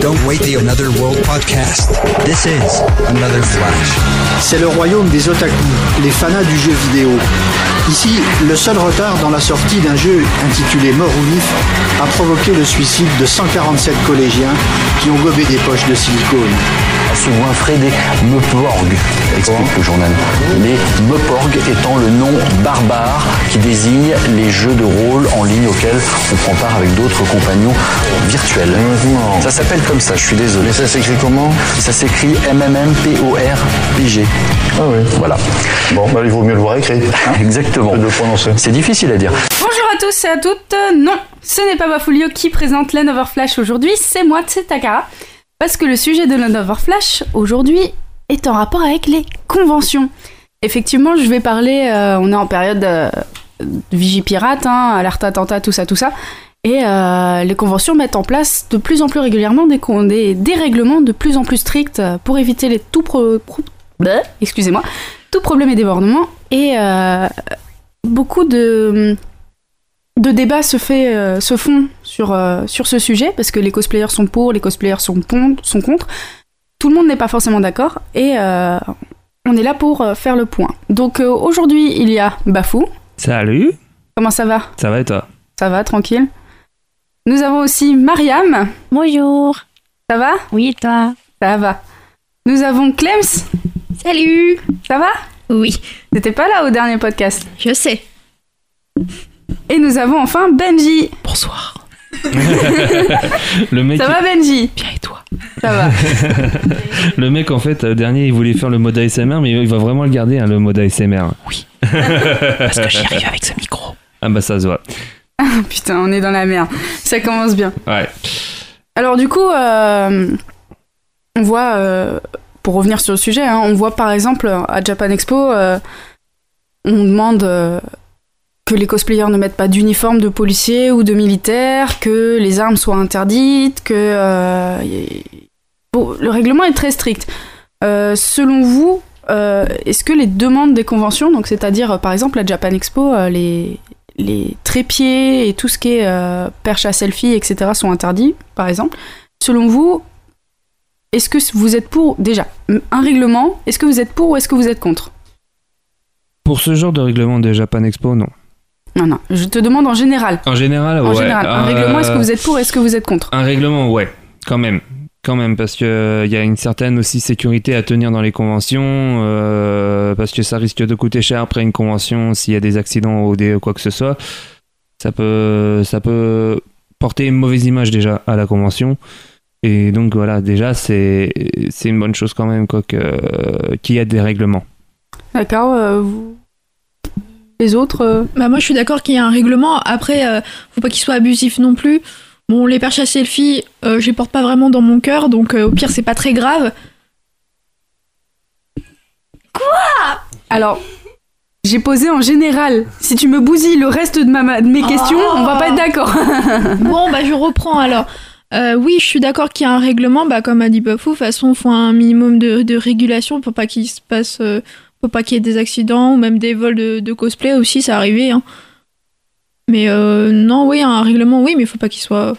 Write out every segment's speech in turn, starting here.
Don't wait the Another World podcast. This is Another Flash. C'est le royaume des otaku, les fanas du jeu vidéo. Ici, le seul retard dans la sortie d'un jeu intitulé Mort ou Vif a provoqué le suicide de 147 collégiens qui ont gobé des poches de silicone. Souvent fait des Meporg, explique le journal. Les Meporg étant le nom barbare qui désigne les jeux de rôle en ligne auxquels on prend part avec d'autres compagnons virtuels. Ça s'appelle comme ça, je suis désolé. Mais ça s'écrit comment Ça s'écrit MMMPORPG. Ah oui. Voilà. Bon, bah, il vaut mieux le voir écrit. hein, Exactement. de le prononcer. C'est difficile à dire. Bonjour à tous et à toutes. Non, ce n'est pas Bafulio qui présente Lenover Flash aujourd'hui, c'est moi, c'est Takara. Parce que le sujet de Lenover Flash aujourd'hui est en rapport avec les conventions. Effectivement, je vais parler, euh, on est en période euh, de vigie pirate, hein, alerte attentat, tout ça, tout ça. Et euh, les conventions mettent en place de plus en plus régulièrement des, des, règlements de plus en plus stricts euh, pour éviter les tout pro- excusez-moi, tout problème et débordement. Et beaucoup de, de débats se, fait, euh, se font sur, euh, sur ce sujet parce que les cosplayers sont pour, les cosplayers sont, contre. Tout le monde n'est pas forcément d'accord et euh, on est là pour euh, faire le point. Donc euh, aujourd'hui, il y a Bafou. Salut, Comment ça va? Ça va et toi? Ça va, tranquille. Nous avons aussi Mariam. Bonjour. Ça va? Oui, et toi? Ça va. Nous avons Clems. Salut. Ça va? Oui, T'étais pas là au dernier podcast? je sais. Et nous avons enfin Benji. Bonsoir. le mec, Ça va Benji? Bien et toi Ça va. le mec en fait, le dernier, il voulait faire le mode ASMR, mais il va vraiment le garder, hein, le mode ASMR. Parce que j'y arrive avec ce micro. Ah bah ça se voit. Putain, on est dans la merde. Ça commence bien. Ouais. Alors du coup, euh, on voit, euh, pour revenir sur le sujet, hein, on voit par exemple à Japan Expo, euh, on demande euh, que les cosplayers ne mettent pas d'uniforme de policier ou de militaire, que les armes soient interdites, que euh, bon, le règlement est très strict. Euh, selon vous, euh, est-ce que les demandes des conventions, donc c'est-à-dire par exemple à Japan Expo, les trépieds et tout ce qui est perche à selfie, etc., sont interdits, par exemple. Selon vous, est-ce que vous êtes pour, déjà, un règlement, est-ce que vous êtes pour ou est-ce que vous êtes contre? Pour ce genre de règlement de Japan Expo, non. Non, non, je te demande en général. En général, En ouais. général, un euh, règlement, est-ce que vous êtes pour ou est-ce que vous êtes contre Un règlement, ouais, quand même. Quand même, parce que il y a une certaine aussi sécurité à tenir dans les conventions, euh, parce que ça risque de coûter cher après une convention s'il y a des accidents ou des quoi que ce soit. Ça peut, ça peut porter une mauvaise image déjà à la convention. Et donc voilà, déjà c'est c'est une bonne chose quand même quoi que qu'il y a des règlements. D'accord, euh, vous... Les autres euh, Bah moi je suis d'accord qu'il y a un règlement. Après, euh, faut pas qu'il soit abusif non plus. Bon, les perches à selfie, euh, je les porte pas vraiment dans mon cœur, donc euh, au pire c'est pas très grave. Alors, j'ai posé en général. Si tu me bousilles le reste de, ma, de mes Oh. questions, on va pas être d'accord. Bon, bah je reprends alors. Euh, oui, je suis d'accord qu'il y a un règlement, bah comme a dit Bafou, de toute façon, il faut un minimum de, de régulation pour pas qu'il se passe, pour pas qu'il y ait des accidents ou même des vols de, cosplay aussi, ça arrivait. Hein. Mais euh, non, oui, un règlement, oui, mais faut pas qu'il soit,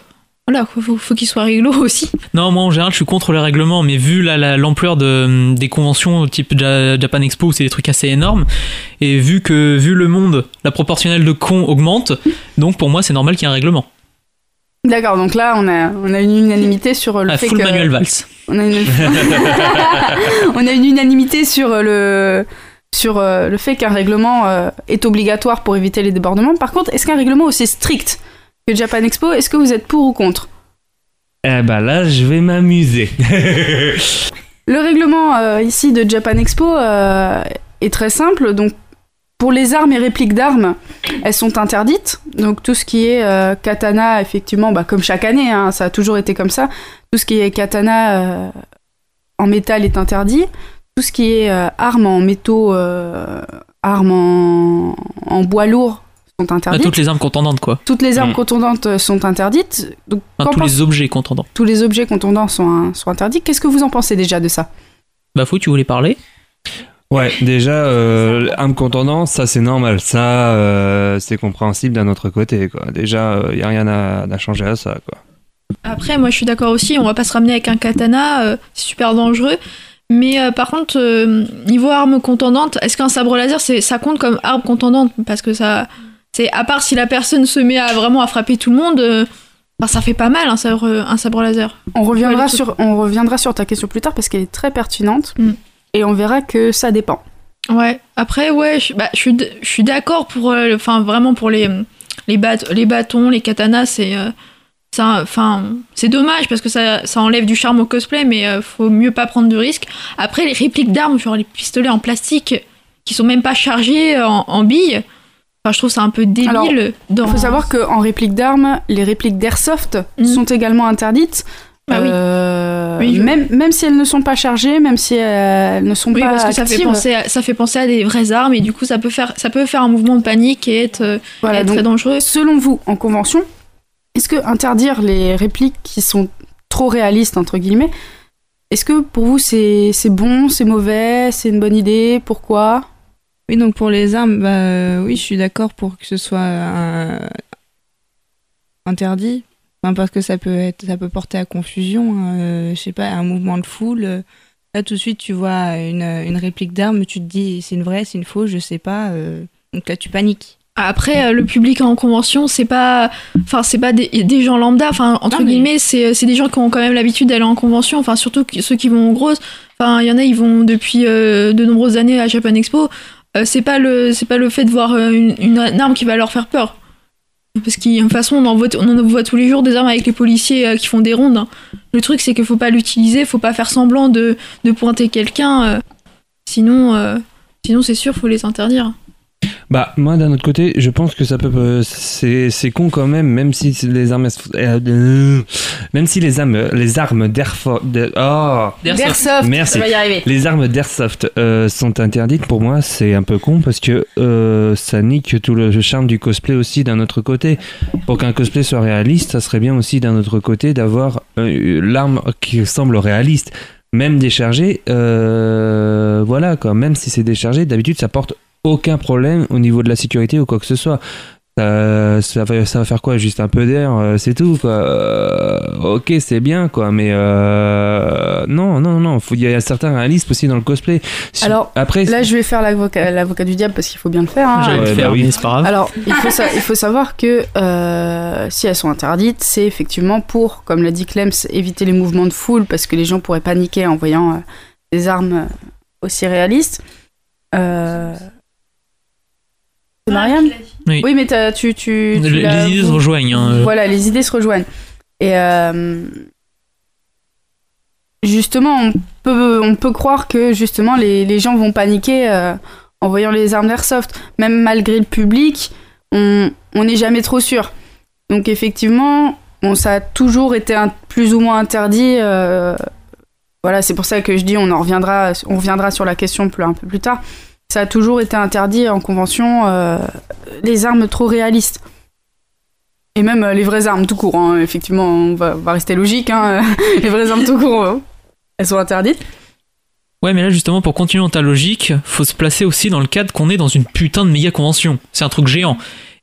voilà, faut, faut, faut qu'il soit réglo aussi. Non, moi en général, je suis contre le règlement, mais vu la- la- l'ampleur de, des conventions type Ja- Japan Expo, c'est des trucs assez énormes, et vu que, vu le monde, la proportionnelle de cons augmente, donc pour moi, c'est normal qu'il y ait un règlement. D'accord, donc là, on a, on a une unanimité sur le fait full que... Manuel Valls. On a une, on a une unanimité sur le sur euh, le fait qu'un règlement euh, est obligatoire pour éviter les débordements. Par contre, est-ce qu'un règlement aussi strict que Japan Expo, est-ce que vous êtes pour ou contre? Eh bah là, je vais m'amuser. Le règlement euh, ici de Japan Expo euh, est très simple. Donc, pour les armes et répliques d'armes, elles sont interdites. Donc, tout ce qui est euh, katana, effectivement, bah, comme chaque année, hein, ça a toujours été comme ça. Tout ce qui est katana euh, en métal est interdit. Tout ce qui est euh, armes en métaux, euh, armes en, en bois lourd sont Ah, interdites. toutes les armes contendantes, quoi. Toutes les armes Mm. contondantes sont interdites. Donc, Enfin, tous pense- les objets contendants. tous les objets contondants sont, sont interdits. Qu'est-ce que vous en pensez déjà de ça? Bafou, tu voulais parler? Ouais, déjà, euh, arme contondante, ça c'est normal. Ça, euh, c'est compréhensible d'un autre côté. Quoi. Déjà, il n'y a rien à, à changer à ça. Quoi. Après, moi je suis d'accord aussi, on va pas se ramener avec un katana, euh, c'est super dangereux. Mais euh, par contre, euh, niveau arme contondante, est-ce qu'un sabre laser, ça compte comme arme contondante Parce que ça. C'est, à part si la personne se met à vraiment à frapper tout le monde, euh, ça fait pas mal un sabre, un sabre laser. On reviendra, Ouais, sur, on reviendra sur ta question plus tard parce qu'elle est très pertinente. Mm. Et on verra que ça dépend. Ouais, après, ouais, je, bah, je suis, d- je suis d'accord pour. euh, Enfin, vraiment pour les, les, bat- les bâtons, les katanas, c'est. euh, enfin, c'est dommage parce que ça, ça enlève du charme au cosplay, mais euh, faut mieux pas prendre de risques. Après, les répliques d'armes, genre les pistolets en plastique qui sont même pas chargés en, en billes, enfin, je trouve ça un peu débile. Alors, dans... Il faut savoir qu'en réplique d'armes, les répliques d'airsoft Mhm. sont également interdites. Bah oui. Euh, Oui, je- même, même si elles ne sont pas chargées, même si elles ne sont Oui, pas parce que ça fait, penser à, ça fait penser à des vraies armes et du coup ça peut faire, ça peut faire un mouvement de panique et être, euh, Voilà, être donc, très dangereux. selon vous, en convention, est-ce que interdire les répliques qui sont trop réalistes, entre guillemets, est-ce que pour vous c'est c'est bon, c'est mauvais, c'est une bonne idée? Pourquoi? Oui, donc pour les armes, bah, euh, oui, je suis d'accord pour que ce soit euh, interdit. Enfin, parce que ça peut, être, ça peut porter à confusion. hein, euh, je sais pas, un mouvement de foule. euh, là, tout de suite, tu vois une, une réplique d'arme, tu te dis c'est une vraie, c'est une fausse, je sais pas. euh, donc là, tu paniques. Après, le public en convention, c'est pas, enfin, c'est pas des, des gens lambda. Enfin, entre Non, mais- guillemets, c'est, des gens qui ont quand même l'habitude d'aller en convention. Enfin, surtout ceux qui vont en grosse. Enfin, il y en a, ils vont depuis euh, de nombreuses années à Japan Expo. Euh, c'est pas le, c'est pas le fait de voir une, une arme qui va leur faire peur. Parce que de toute façon, on en voit, on voit tous les jours des armes avec les policiers euh, qui font des rondes. hein. Le truc, c'est qu'il faut pas l'utiliser, faut pas faire semblant de, de pointer quelqu'un. euh, sinon, euh, sinon c'est sûr, faut les interdire. Bah, moi, d'un autre côté, je pense que ça peut. euh, C'est c'est con quand même, même si les armes. euh, euh, même si les armes, les armes Oh D'airsoft, Merci. ça va y arriver. Les armes d'airsoft euh, sont interdites pour moi, c'est un peu con parce que euh, ça nique tout le charme du cosplay aussi d'un autre côté. Pour qu'un cosplay soit réaliste, ça serait bien aussi d'un autre côté d'avoir euh, l'arme qui semble réaliste. Même déchargée, euh, voilà quoi, même si c'est déchargé, d'habitude ça porte aucun problème au niveau de la sécurité ou quoi que ce soit. Ça, ça, va, ça va faire quoi? Juste un peu d'air, euh, c'est tout quoi. Euh, ok, c'est bien quoi, mais euh, non, non, non. Il y a un certain réalisme aussi dans le cosplay. Si- Alors, après, Là, je vais faire l'avocat l'avocat du diable parce qu'il faut bien le faire. hein. J'allais ouais, le faire, bah oui. mais c'est pas grave. Alors, il faut, sa- il faut savoir que euh, si elles sont interdites, c'est effectivement pour, comme l'a dit Clems, éviter les mouvements de foule parce que les gens pourraient paniquer en voyant euh, des armes euh, aussi réalistes. Euh... C'est Marianne Oui. Oui, mais tu, tu, tu Les- idées se rejoignent. hein. Voilà, les idées se rejoignent. Et euh, justement, on peut, on peut croire que justement les, les gens vont paniquer euh, en voyant les armes d'airsoft. Même malgré le public, on on n'est jamais trop sûr. Donc effectivement, bon, ça a toujours été un- plus ou moins interdit. euh, voilà, c'est pour ça que je dis on en reviendra, on reviendra sur la question plus, un peu plus tard. Ça a toujours été interdit en convention euh, les armes trop réalistes. Et même euh, les vraies armes tout court, hein. effectivement, on va, rester logique, hein. les vraies armes tout court, euh, elles sont interdites. Ouais, mais là, justement, pour continuer dans ta logique, faut se placer aussi dans le cadre qu'on est dans une putain de méga convention. C'est un truc géant.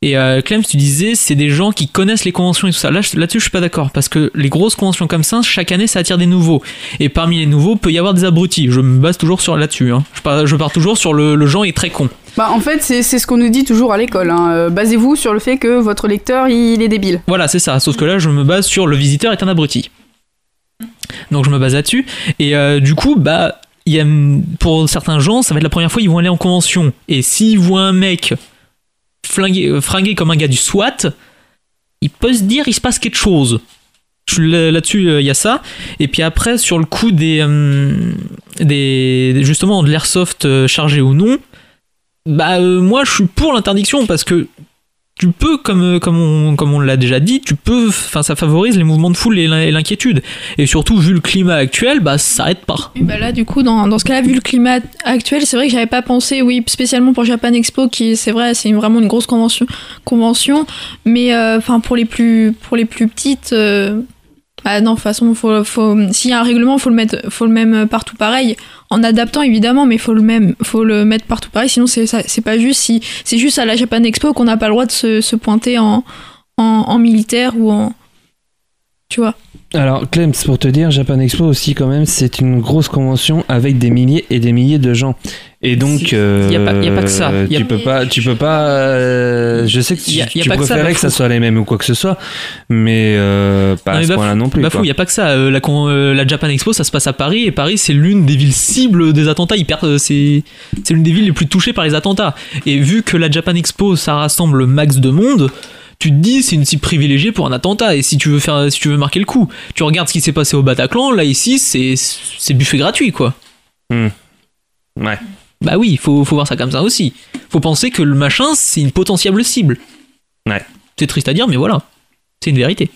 Et euh, Clem, tu disais, c'est des gens qui connaissent les conventions et tout ça. Là, là-dessus, je suis pas d'accord. Parce que les grosses conventions comme ça, chaque année, ça attire des nouveaux. Et parmi les nouveaux, peut y avoir des abrutis. Je me base toujours sur là-dessus. hein. Je, pars, je pars toujours sur le, le genre est très con. Bah, en fait, c'est c'est ce qu'on nous dit toujours à l'école. hein. Euh, Basez-vous sur le fait que votre lecteur, il est débile. Voilà, c'est ça. Sauf que là, je me base sur le visiteur est un abruti. Donc je me base là-dessus. Et euh, du coup, bah, il y a, pour certains gens, ça va être la première fois qu'ils vont aller en convention. Et s'ils voient un mec flingué, euh, fringué comme un gars du SWAT, il peut se dire il se passe quelque chose. Là-dessus, euh, il y a ça. Et puis après, sur le coup des, euh, des justement de l'airsoft chargé ou non, bah moi je suis pour l'interdiction parce que tu peux, comme, euh, comme on, l'a déjà dit, tu peux, enfin, ça favorise les mouvements de foule et l'in- et l'inquiétude. Et surtout, vu le climat actuel, bah, ça s'arrête pas. Bah là, du coup, dans, dans ce cas-là, vu le climat actuel, c'est vrai que j'avais pas pensé, oui, spécialement pour Japan Expo, qui, c'est vrai, c'est vraiment une grosse convention, convention mais euh, enfin, pour les plus, pour les plus petites, euh, Bah non, de toute façon, s'il y a un règlement, faut le mettre, faut le même partout pareil. En adaptant évidemment, mais faut le même, faut le mettre partout pareil. Sinon, c'est c'est pas juste si c'est juste à la Japan Expo qu'on n'a pas le droit de se, pointer en militaire ou en, tu vois. Alors, Clem, c'est pour te dire, Japan Expo aussi, quand même, c'est une grosse convention avec des milliers et des milliers de gens. Et donc, euh, Y a pas- y a pas que ça. Y a- tu peux pas, tu peux pas. euh, je sais que tu, Y a- y a tu pas que ça, préférais que ça soit les mêmes ou quoi que ce soit, mais euh, pas Non, à mais ce point-là non plus. Quoi. il y a pas que ça. Euh, la, euh, la Japan Expo, ça se passe à Paris et Paris, c'est l'une des villes cibles des attentats. Hyper, euh, c'est c'est l'une des villes les plus touchées par les attentats. Et vu que la Japan Expo, ça rassemble le max de monde. Tu te dis c'est une cible privilégiée pour un attentat et si tu veux faire si tu veux marquer le coup tu regardes ce qui s'est passé au Bataclan là ici c'est c'est buffet gratuit quoi Hmm. Ouais. bah oui faut faut voir ça comme ça aussi faut penser que le machin c'est une potentielle cible Ouais. c'est triste à dire mais voilà c'est une vérité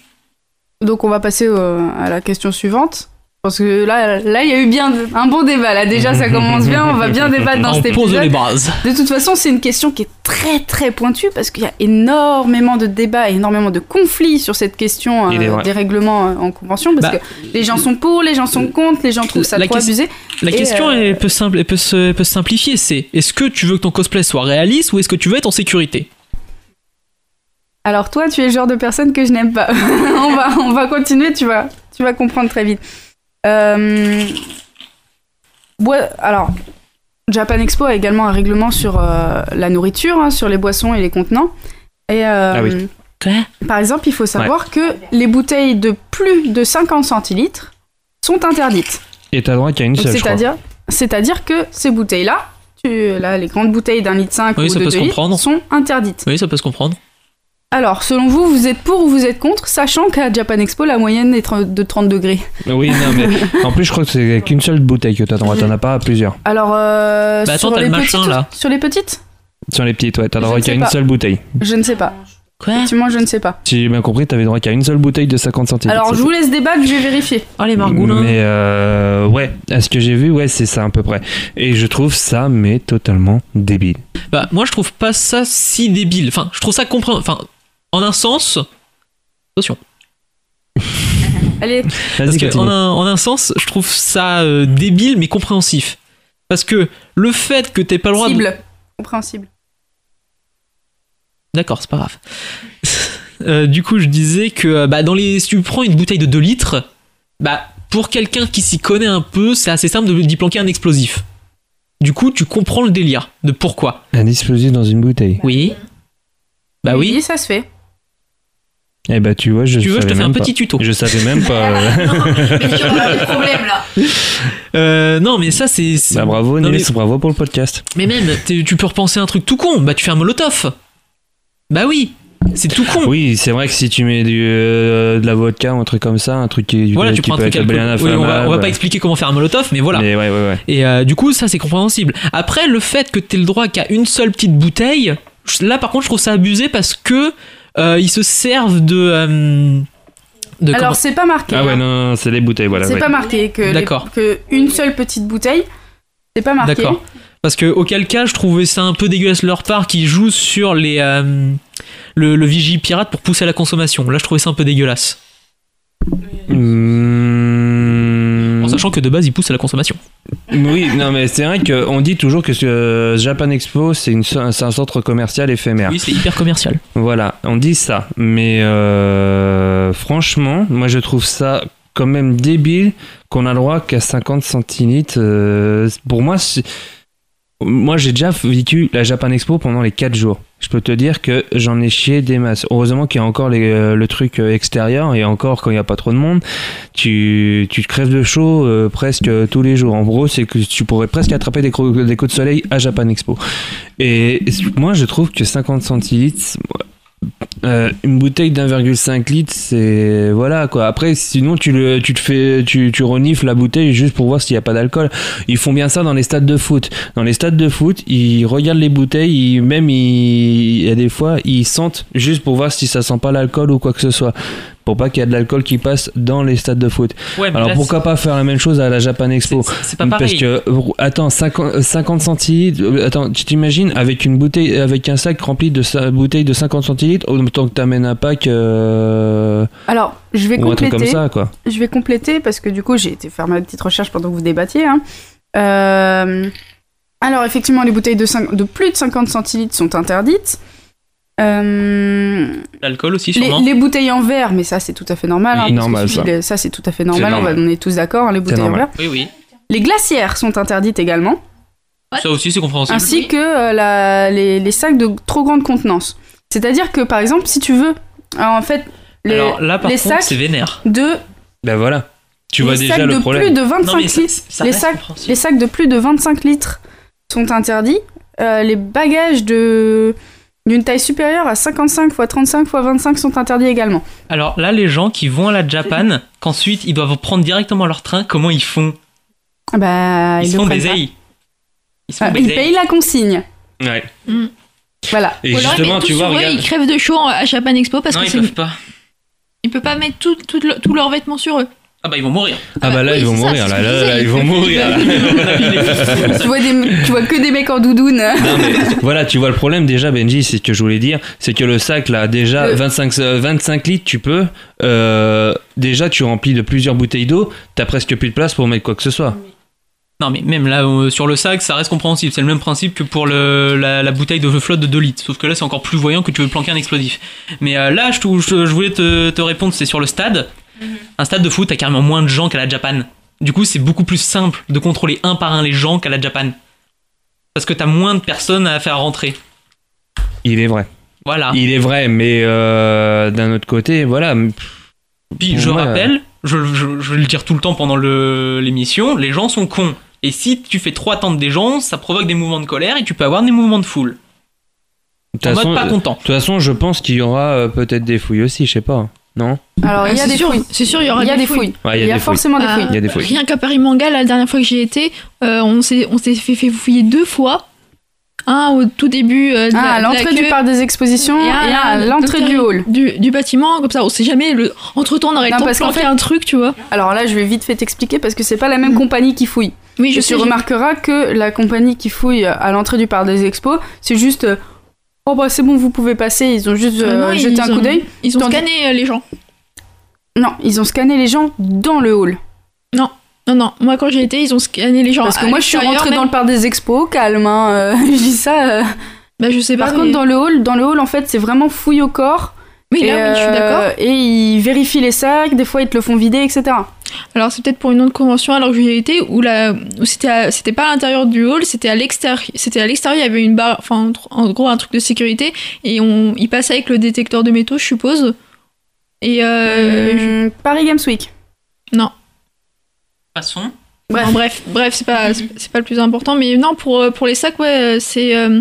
Donc on va passer euh, à la question suivante. Parce que là, là, il y a eu bien un bon débat. Là, déjà, ça commence bien. On va bien débattre dans on cet pose les épisode. bases De toute façon, c'est une question qui est très très pointue parce qu'il y a énormément de débats, et énormément de conflits sur cette question euh, des règlements euh, en convention parce Bah. que les gens sont pour, les gens sont contre, les gens trouvent ça trop abusé. La question euh, elle peut, simple, elle peut, se, elle peut se simplifier, c'est est-ce que tu veux que ton cosplay soit réaliste ou est-ce que tu veux être en sécurité? Alors toi, tu es le genre de personne que je n'aime pas. on, va, on va continuer, tu vas, tu vas comprendre très vite. Euh, Alors, Japan Expo a également un règlement sur euh, la nourriture, hein, sur les boissons et les contenants. Et euh, Ah oui. par exemple, il faut savoir que les bouteilles de plus de 50 centilitres sont interdites. Et t'as droit qu'à une seule. C'est-à-dire, c'est-à-dire que ces bouteilles-là, tu, là, les grandes bouteilles d'un litre 5 Oui, ou ça de peut se 2 litres, sont interdites. Oui, ça peut se comprendre. Alors, selon vous, vous êtes pour ou vous êtes contre, sachant qu'à Japan Expo, la moyenne est de 30 degrés. Oui, non, mais en plus, je crois que c'est qu'une seule bouteille que t'as droit. T'en as pas à plusieurs. Alors, euh, Bah, attends, sur, t'as les le machin, petites, là. sur les petites? Sur les petites, ouais, t'as droit qu'à une seule bouteille. Je ne sais pas. Quoi? Effectivement, je ne sais pas. Si j'ai bien compris, t'avais droit qu'à une seule bouteille de 50 centilitres. Alors, je vous laisse débattre, je vais vérifier. Oh les margoulins Mais euh, ouais, à ce que j'ai vu, ouais, c'est ça à peu près. Et je trouve ça, mais totalement débile. Bah, moi je trouve pas ça si débile. Enfin, je trouve ça compréhensible. Enfin, en un sens. Attention. Allez, Parce Vas-y, que en un, en un sens, je trouve ça euh, débile mais compréhensif. Parce que le fait que t'aies pas le droit de. cible. Compréhensible. D'accord, c'est pas grave. Euh, du coup, je disais que euh, bah, dans les, si tu prends une bouteille de 2 litres, bah, pour quelqu'un qui s'y connaît un peu, c'est assez simple de- d'y planquer un explosif. Du coup, tu comprends le délire de pourquoi. Un explosif dans une bouteille. Oui. Bah oui. ça se fait. Eh bah, tu vois, je Tu veux, je te fais un pas. petit tuto. Je savais même pas. euh. des problèmes là. Euh, non, mais ça, c'est. c'est- bah, bravo, Non, mais- bravo pour le podcast. Mais même, tu peux repenser à un truc tout con. Bah, tu fais un molotov. Bah oui, c'est tout con. Oui, c'est vrai que si tu mets du, euh, de la vodka ou un truc comme ça, un truc qui, Voilà, tu qui prends un peut truc alcool- oui, on, va, on va pas expliquer comment faire un molotov, mais voilà. Mais ouais, ouais, ouais. Et euh, du coup, ça c'est compréhensible. Après, le fait que t'aies le droit qu'à une seule petite bouteille, là par contre, je trouve ça abusé parce que euh, ils se servent de. euh, de Alors, c'est pas marqué. Ah ouais, hein. non, non, c'est les bouteilles, voilà. c'est ouais. pas marqué que, les- D'accord. que une seule petite bouteille. C'est pas marqué. D'accord. Parce que auquel cas, je trouvais ça un peu dégueulasse leur part qui jouent sur les euh, le, le vigie pirate pour pousser à la consommation. Là, je trouvais ça un peu dégueulasse. Mmh. Sachant que de base, ils poussent à la consommation. Oui, non, mais c'est vrai qu'on dit toujours que ce Japan Expo, c'est un centre commercial éphémère. Oui, c'est hyper commercial. Voilà, on dit ça. Mais euh, franchement, moi je trouve ça quand même débile qu'on a le droit qu'à 50 centilitres. euh, pour moi, c'est- moi j'ai déjà vécu la Japan Expo pendant les 4 jours. Je peux te dire que j'en ai chié des masses. Heureusement qu'il y a encore euh, le truc euh, extérieur et encore quand il n'y a pas trop de monde, tu, tu te crèves de chaud euh, presque tous les jours. En gros, c'est que tu pourrais presque attraper des, des coups de soleil à Japan Expo. Et moi je trouve que 50 centilitres, euh, une bouteille d'1,5 litre, c'est voilà quoi. Après, sinon tu le, tu te fais, tu, tu renifles la bouteille juste pour voir s'il n'y a pas d'alcool. Ils font bien ça dans les stades de foot. Dans les stades de foot, ils regardent les bouteilles, même il y a des fois ils sentent juste pour voir si ça sent pas l'alcool ou quoi que ce soit. Pour pas qu'il y ait de l'alcool qui passe dans les stades de foot. Ouais, Alors là, pourquoi pas faire la même chose à la Japan Expo? C'est- pas Parce pareil. que attends 50, 50 centilitres. euh, Attends, tu t'imagines avec une bouteille, avec un sac rempli de sa- bouteilles de 50 centilitres, autant que t'amènes un pack euh, Alors, je vais ou un truc compléter. comme ça quoi. Je vais compléter parce que du coup, j'ai été faire ma petite recherche pendant que vous débattiez. hein. Euh, alors, effectivement, les bouteilles de, de plus de 50 centilitres sont interdites. Euh, L'alcool aussi, les, sûrement. les bouteilles en verre, mais ça, c'est tout à fait normal. Hein, parce normal, ça. les- ça, c'est tout à fait normal. On, va, normal. on est tous d'accord, hein, les bouteilles en verre. Oui, oui. Les glacières sont interdites également, Ça aussi, c'est compréhensible. ainsi que euh, la- les, les sacs de trop grande contenance. C'est-à-dire que, par exemple, si tu veux, alors, en fait, les, Alors là, par les contre, sacs c'est vénère. de Ben voilà. Tu les vois déjà le problème. plus de 25 Non, ça- litres, ça les sacs, les sacs de plus de 25 litres sont interdits. Euh, les bagages de d'une taille supérieure à 55 x 35 x 25 sont interdits également. Alors là, les gens qui vont à la Japan, qu'ensuite ils doivent prendre directement leur train, comment ils font? Ah Bah, Ils font pas. baiser. Ils font Ah, ils payent la consigne. Ouais. Voilà. Et Ou justement, tu vois, sur eux, regarde. ils crèvent de chaud à Japan Expo parce Non, que ils peuvent pas. ils peuvent pas mettre le- tous leurs vêtements sur eux. Ah bah ils vont mourir. Ah bah là oui, ils vont ça, mourir là, là, ils vont mourir. tu, vois des, tu vois que des mecs en doudoune. Non, mais voilà, tu vois le problème déjà, Benji, c'est ce que je voulais dire, c'est que le sac là, déjà Le- 25, euh, 25 litres, tu peux. euh, déjà, tu remplis de plusieurs bouteilles d'eau, t'as presque plus de place pour mettre quoi que ce soit. Non mais même là euh, sur le sac ça reste compréhensible, c'est le même principe que pour le, la, la bouteille de flotte de 2 litres, sauf que là c'est encore plus voyant que tu veux planquer un explosif. Mais euh, là je, je, je voulais te, te répondre, c'est sur le stade. Un stade de foot, t'as carrément moins de gens qu'à la Japan. Du coup c'est beaucoup plus simple de contrôler un par un les gens qu'à la Japan. Parce que t'as moins de personnes à faire rentrer. Il est vrai. Voilà. Il est vrai, mais euh, d'un autre côté, voilà. Puis je moi, rappelle, je, je- je vais le dire tout le temps pendant le- l'émission, les gens sont cons. Et si tu fais trop attendre des gens, ça provoque des mouvements de colère et tu peux avoir des mouvements de foule. De toute En mode façon, pas euh, content. de toute façon, je pense qu'il y aura euh, peut-être des fouilles aussi, je sais pas. Non Alors, il y a Ah, des sûr, fouilles. C'est sûr, il y aura Il y a des fouilles. Ouais, Il y a des fouilles. forcément des Ah, fouilles. Il y a des fouilles. Rien qu'à Paris Manga, la dernière fois que j'y étais, euh, on s'est on s'est fait, fait fouiller deux fois. Un au tout début euh, de Ah, la- à l'entrée du parc des expositions et, un à à l'entrée du hall. du, du bâtiment, comme ça, on sait jamais. Le... Entre temps, on aurait Non, le temps de planquer un truc, tu vois. Alors là, je vais vite fait t'expliquer parce que c'est pas la même Mm. compagnie qui fouille. Oui, je Et sais. tu remarqueras que la compagnie qui fouille à l'entrée du parc des expos, c'est juste euh, oh bah c'est bon, vous pouvez passer. Ils ont juste Ah euh, non, jeté ils un ont- coup d'œil. Ils ont Tandis- scanné euh, les gens. Non, ils ont scanné les gens dans le hall. Non, non, moi quand j'ai été, ils ont scanné les gens. Parce que moi, je suis rentrée même. dans le parc des expos, calme. Hein, euh, je dis ça. euh. Bah, je sais pas. Par mais- contre, dans le hall, dans le hall, en fait, c'est vraiment fouille au corps. Oui, et, là, oui, je suis euh, d'accord. Et ils vérifient les sacs. Des fois, ils te le font vider, etc. Alors c'est peut-être pour une autre convention alors que j'y ai été où, la... où c'était pas à l'intérieur du hall, c'était à l'extérieur. C'était à l'extérieur, il y avait une barre, enfin en en gros un truc de sécurité et on il passait avec le détecteur de métaux, je suppose. Et euh, je- Hum, Paris Games Week. non. Passons. Bref. Non, bref, bref, c'est pas c'est pas le plus important, mais non pour euh, pour les sacs ouais euh, c'est euh,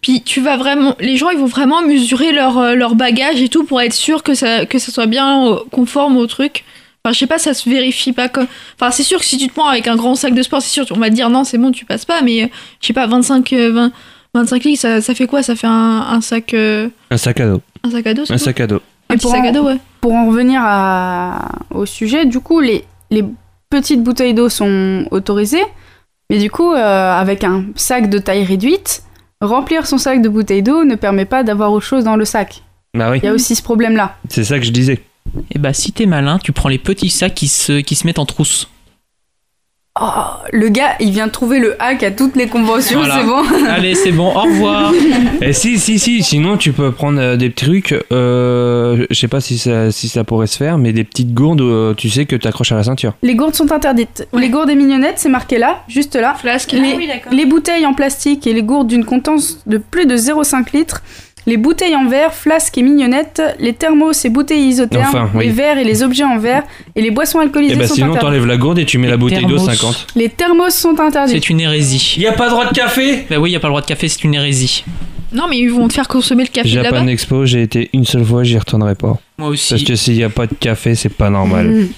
puis tu vas vraiment les gens ils vont vraiment mesurer leur euh, leur bagage et tout pour être sûr que ça que ça soit bien euh, conforme au truc. Enfin, je sais pas, ça se vérifie pas comme. Enfin, c'est sûr que si tu te prends avec un grand sac de sport, c'est sûr, on va te dire non, c'est bon, tu passes pas, mais euh, je sais pas, 25, euh, 20 25 litres, ça, ça fait quoi? Ça fait un, un sac euh, Un sac à dos. un sac à dos c'est Un sac à dos. Un Et petit pour sac en- à dos, ouais. Pour en revenir à- au sujet, du coup, les, les petites bouteilles d'eau sont autorisées, mais du coup, euh, avec un sac de taille réduite, remplir son sac de bouteilles d'eau ne permet pas d'avoir autre chose dans le sac. Bah oui, Il y a aussi ce problème-là. c'est ça que je disais. Et bah si t'es malin, tu prends les petits sacs qui se, qui se mettent en trousse. Oh, le gars, il vient de trouver le hack à toutes les conventions, Voilà. c'est bon Allez, c'est bon, au revoir. Et si, si, si, sinon tu peux prendre euh, des trucs, euh, je sais pas si ça, si ça pourrait se faire, mais des petites gourdes, euh, tu sais, que tu accroches à la ceinture. Les gourdes sont interdites. Les gourdes et mignonnettes, c'est marqué là, juste là. Flasque. Les, les bouteilles en plastique et les gourdes d'une contenance de plus de 0,5 litres, les bouteilles en verre, flasques et mignonnettes, les thermos et bouteilles isothermes, Enfin, oui. les verres et les objets en verre, et les boissons alcoolisées Et bah sont sinon interdites. t'enlèves la gourde et tu mets Les la bouteille d'eau thermos. 50. Les thermos sont interdits. C'est une hérésie. Y a pas droit de café? Bah oui, y a pas le droit de café, c'est une hérésie. Non, mais ils vont te faire consommer le café là-bas. Japan Expo, j'ai été une seule fois, j'y retournerai pas. Moi aussi. Parce que s'il y a pas de café, c'est pas normal. Mmh.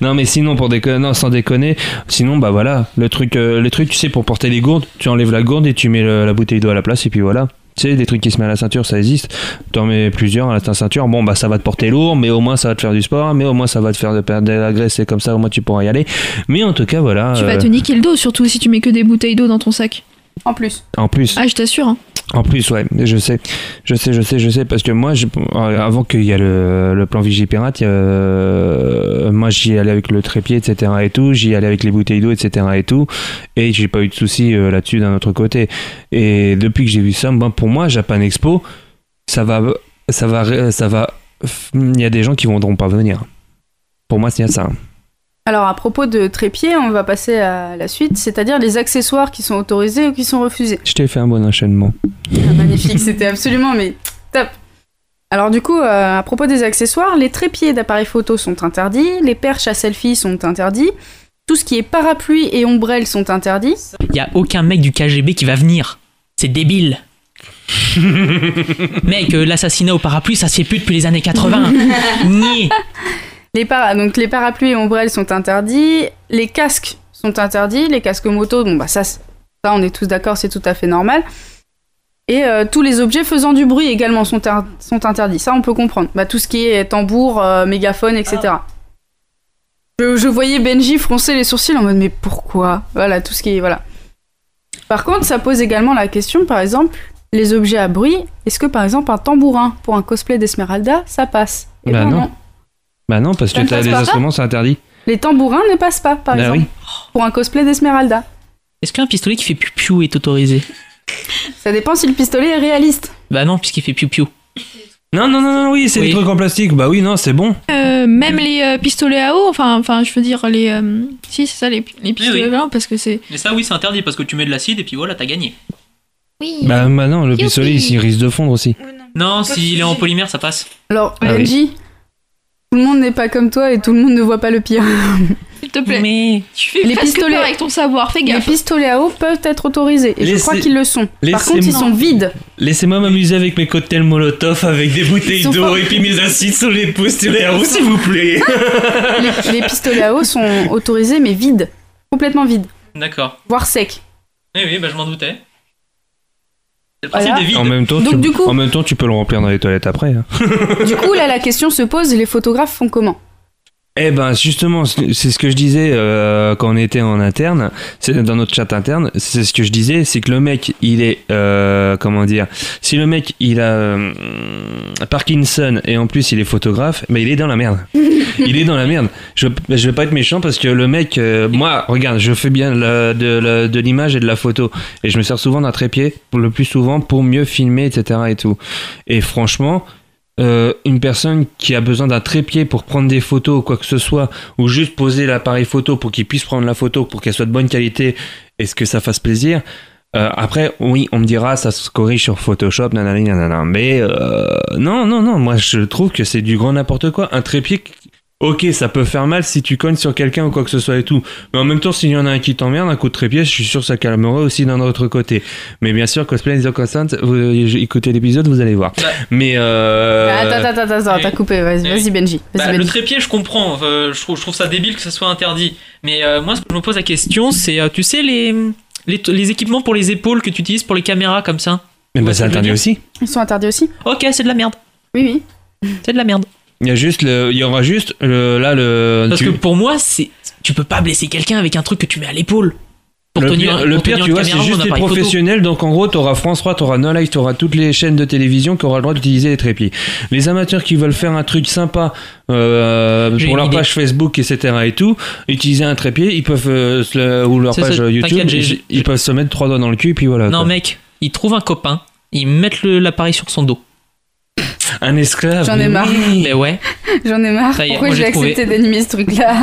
Non mais sinon pour déconner, non sans déconner, sinon bah voilà, le truc, euh, le truc tu sais pour porter les gourdes, tu enlèves la gourde et tu mets le- la bouteille d'eau à la place et puis voilà. Tu sais, des trucs qui se mettent à la ceinture, ça existe. T'en mets plusieurs à la ceinture. Bon, bah, ça va te porter lourd, mais au moins, ça va te faire du sport, mais au moins, ça va te faire de perdre de la graisse, et comme ça, au moins, tu pourras y aller. Mais en tout cas, voilà. Tu vas euh, te niquer le dos, surtout si tu mets que des bouteilles d'eau dans ton sac. En plus. En plus. Ah, je t'assure. hein. En plus, ouais, je sais, je sais, je sais, je sais, parce que moi, euh, avant qu'il y ait le, le plan Vigipirate, euh, moi j'y allais avec le trépied, etc. et tout, j'y allais avec les bouteilles d'eau, etc. et tout, et j'ai pas eu de soucis euh, là-dessus d'un autre côté. Et depuis que j'ai vu ça, ben, pour moi, Japan Expo, ça va, ça va, ça va, il y a des gens qui voudront pas venir. Pour moi, c'est ça. Alors, à propos de trépied, on va passer à la suite, c'est-à-dire les accessoires qui sont autorisés ou qui sont refusés. Je t'ai fait un bon enchaînement. Ah, magnifique, c'était absolument mais top. Alors du coup, euh, à propos des accessoires, les trépieds d'appareils photo sont interdits, les perches à selfie sont interdits, tout ce qui est parapluie et ombrelle sont interdits. Il y a aucun mec du KGB qui va venir. C'est débile. mec, euh, l'assassinat au parapluie, ça se fait plus depuis les années 80. Nier. Les, para- donc, les parapluies et ombrelles sont interdits, les casques sont interdits, les casques moto, bon bah ça, on est tous d'accord, c'est tout à fait normal. Et euh, tous les objets faisant du bruit également sont, in- sont interdits, ça on peut comprendre. Bah, tout ce qui est tambour, euh, mégaphone, etc. Je, je voyais Benji froncer les sourcils en mode mais pourquoi? Voilà, tout ce qui est... Voilà. Par contre, ça pose également la question, par exemple, les objets à bruit, est-ce que par exemple un tambourin pour un cosplay d'Esmeralda, ça passe? Bah ben non. Bah non, parce que Ça des pas instruments, c'est interdit. Les tambourins ne passent pas, par Bah exemple, oui. pour un cosplay d'Esmeralda. Est-ce qu'un pistolet qui fait piou-piou est autorisé? Ça dépend si le pistolet est réaliste. Bah non, puisqu'il fait piou-piou. Non, non, non, non, oui, c'est Oui. des trucs en plastique. Bah oui, non, c'est bon. Euh, même les euh, pistolets à eau, enfin, enfin, je veux dire les, euh, si c'est ça les, les pistolets oui. blancs parce que c'est. Mais ça, oui, c'est interdit parce que tu mets de l'acide et puis voilà, t'as gagné. Oui. Bah, bah non, le Youpi. pistolet, il, il risque de fondre aussi. Non, s'il est en polymère, ça passe. Alors, Ah oui. Benji, tout le monde n'est pas comme toi et tout le monde ne voit pas le pire. S'il te plaît. Mais Tu fais Les pistolets- peur avec ton savoir, fais Les gaffe. pistolets à eau peuvent être autorisés, et je crois qu'ils le sont. Par contre, ils sont vides. Laissez-moi m'amuser avec mes cocktails Molotov, avec des bouteilles d'eau pas- et puis mes acides sur les pistolets à eau, s'il vous plaît. les, les pistolets à eau sont autorisés, mais vides. Complètement vides. D'accord. Voire secs. Oui, oui, bah je m'en doutais. C'est le Voilà. principe des vides. En même, temps, Donc, tu, du coup- en même temps, tu peux le remplir dans les toilettes après. hein. Du coup, là, la question se pose, les photographes font comment? Eh ben justement, c'est ce que je disais euh, quand on était en interne, c'est dans notre chat interne, c'est ce que je disais, c'est que le mec, il est euh, comment dire, si le mec il a euh, Parkinson et en plus il est photographe, mais il est dans la merde. il est dans la merde. Je, je vais pas être méchant parce que le mec, euh, moi, regarde, je fais bien la- de, la- de l'image et de la photo et je me sers souvent d'un trépied, le plus souvent pour mieux filmer, etc. et tout. Et franchement. Euh, une personne qui a besoin d'un trépied pour prendre des photos ou quoi que ce soit, ou juste poser l'appareil photo pour qu'il puisse prendre la photo, pour qu'elle soit de bonne qualité, et ce que ça fasse plaisir. Euh, après, oui, on me dira, ça se corrige sur Photoshop, nanana, nanana. Mais euh, non, non, non, moi je trouve que c'est du grand n'importe quoi. Un trépied, ok, ça peut faire mal si tu cognes sur quelqu'un ou quoi que ce soit et tout. Mais en même temps, s'il y en a un qui t'emmerde, un coup de trépied, je suis sûr que ça calmerait aussi d'un autre côté. Mais bien sûr, Cosplay is Constant, vous écoutez l'épisode, vous allez voir. Bah. Mais euh... Attends, attends, attends, attends, oui. t'as coupé. Vas-y, vas-y, Benji. Vas-y, Bah, le Benji. trépied, je comprends. euh, je, trouve, je trouve ça débile que ça soit interdit. Mais euh, moi, ce que je me pose la question, c'est, euh, tu sais, les, les, les équipements pour les épaules que tu utilises pour les caméras comme ça? Mais bah, c'est interdit aussi. Ils sont interdits aussi Ok, c'est de la merde. Oui, oui. C'est de la merde. Il y a juste le, il y aura juste le, là le. Parce tu- que pour moi, c'est, tu peux pas blesser quelqu'un avec un truc que tu mets à l'épaule. Pour le tenir, pire, le pour pire, tenir tu vois, c'est juste les photo. professionnels. Donc en gros, t'auras France 3, t'auras No Life, t'auras toutes les chaînes de télévision qui auront le droit d'utiliser les trépieds. Les amateurs qui veulent faire un truc sympa euh, pour leur idée. page Facebook, etc. et tout, utiliser un trépied, ils peuvent euh, le- ou leur page ça, euh, YouTube, ils, peuvent se mettre trois doigts dans le cul et puis voilà. Non, quoi. mec, ils trouvent un copain, ils mettent l'appareil sur son dos. Un esclave. J'en ai marre. oui. Mais ouais. J'en ai marre. Ça est, Pourquoi j'ai accepté d'animer ce truc-là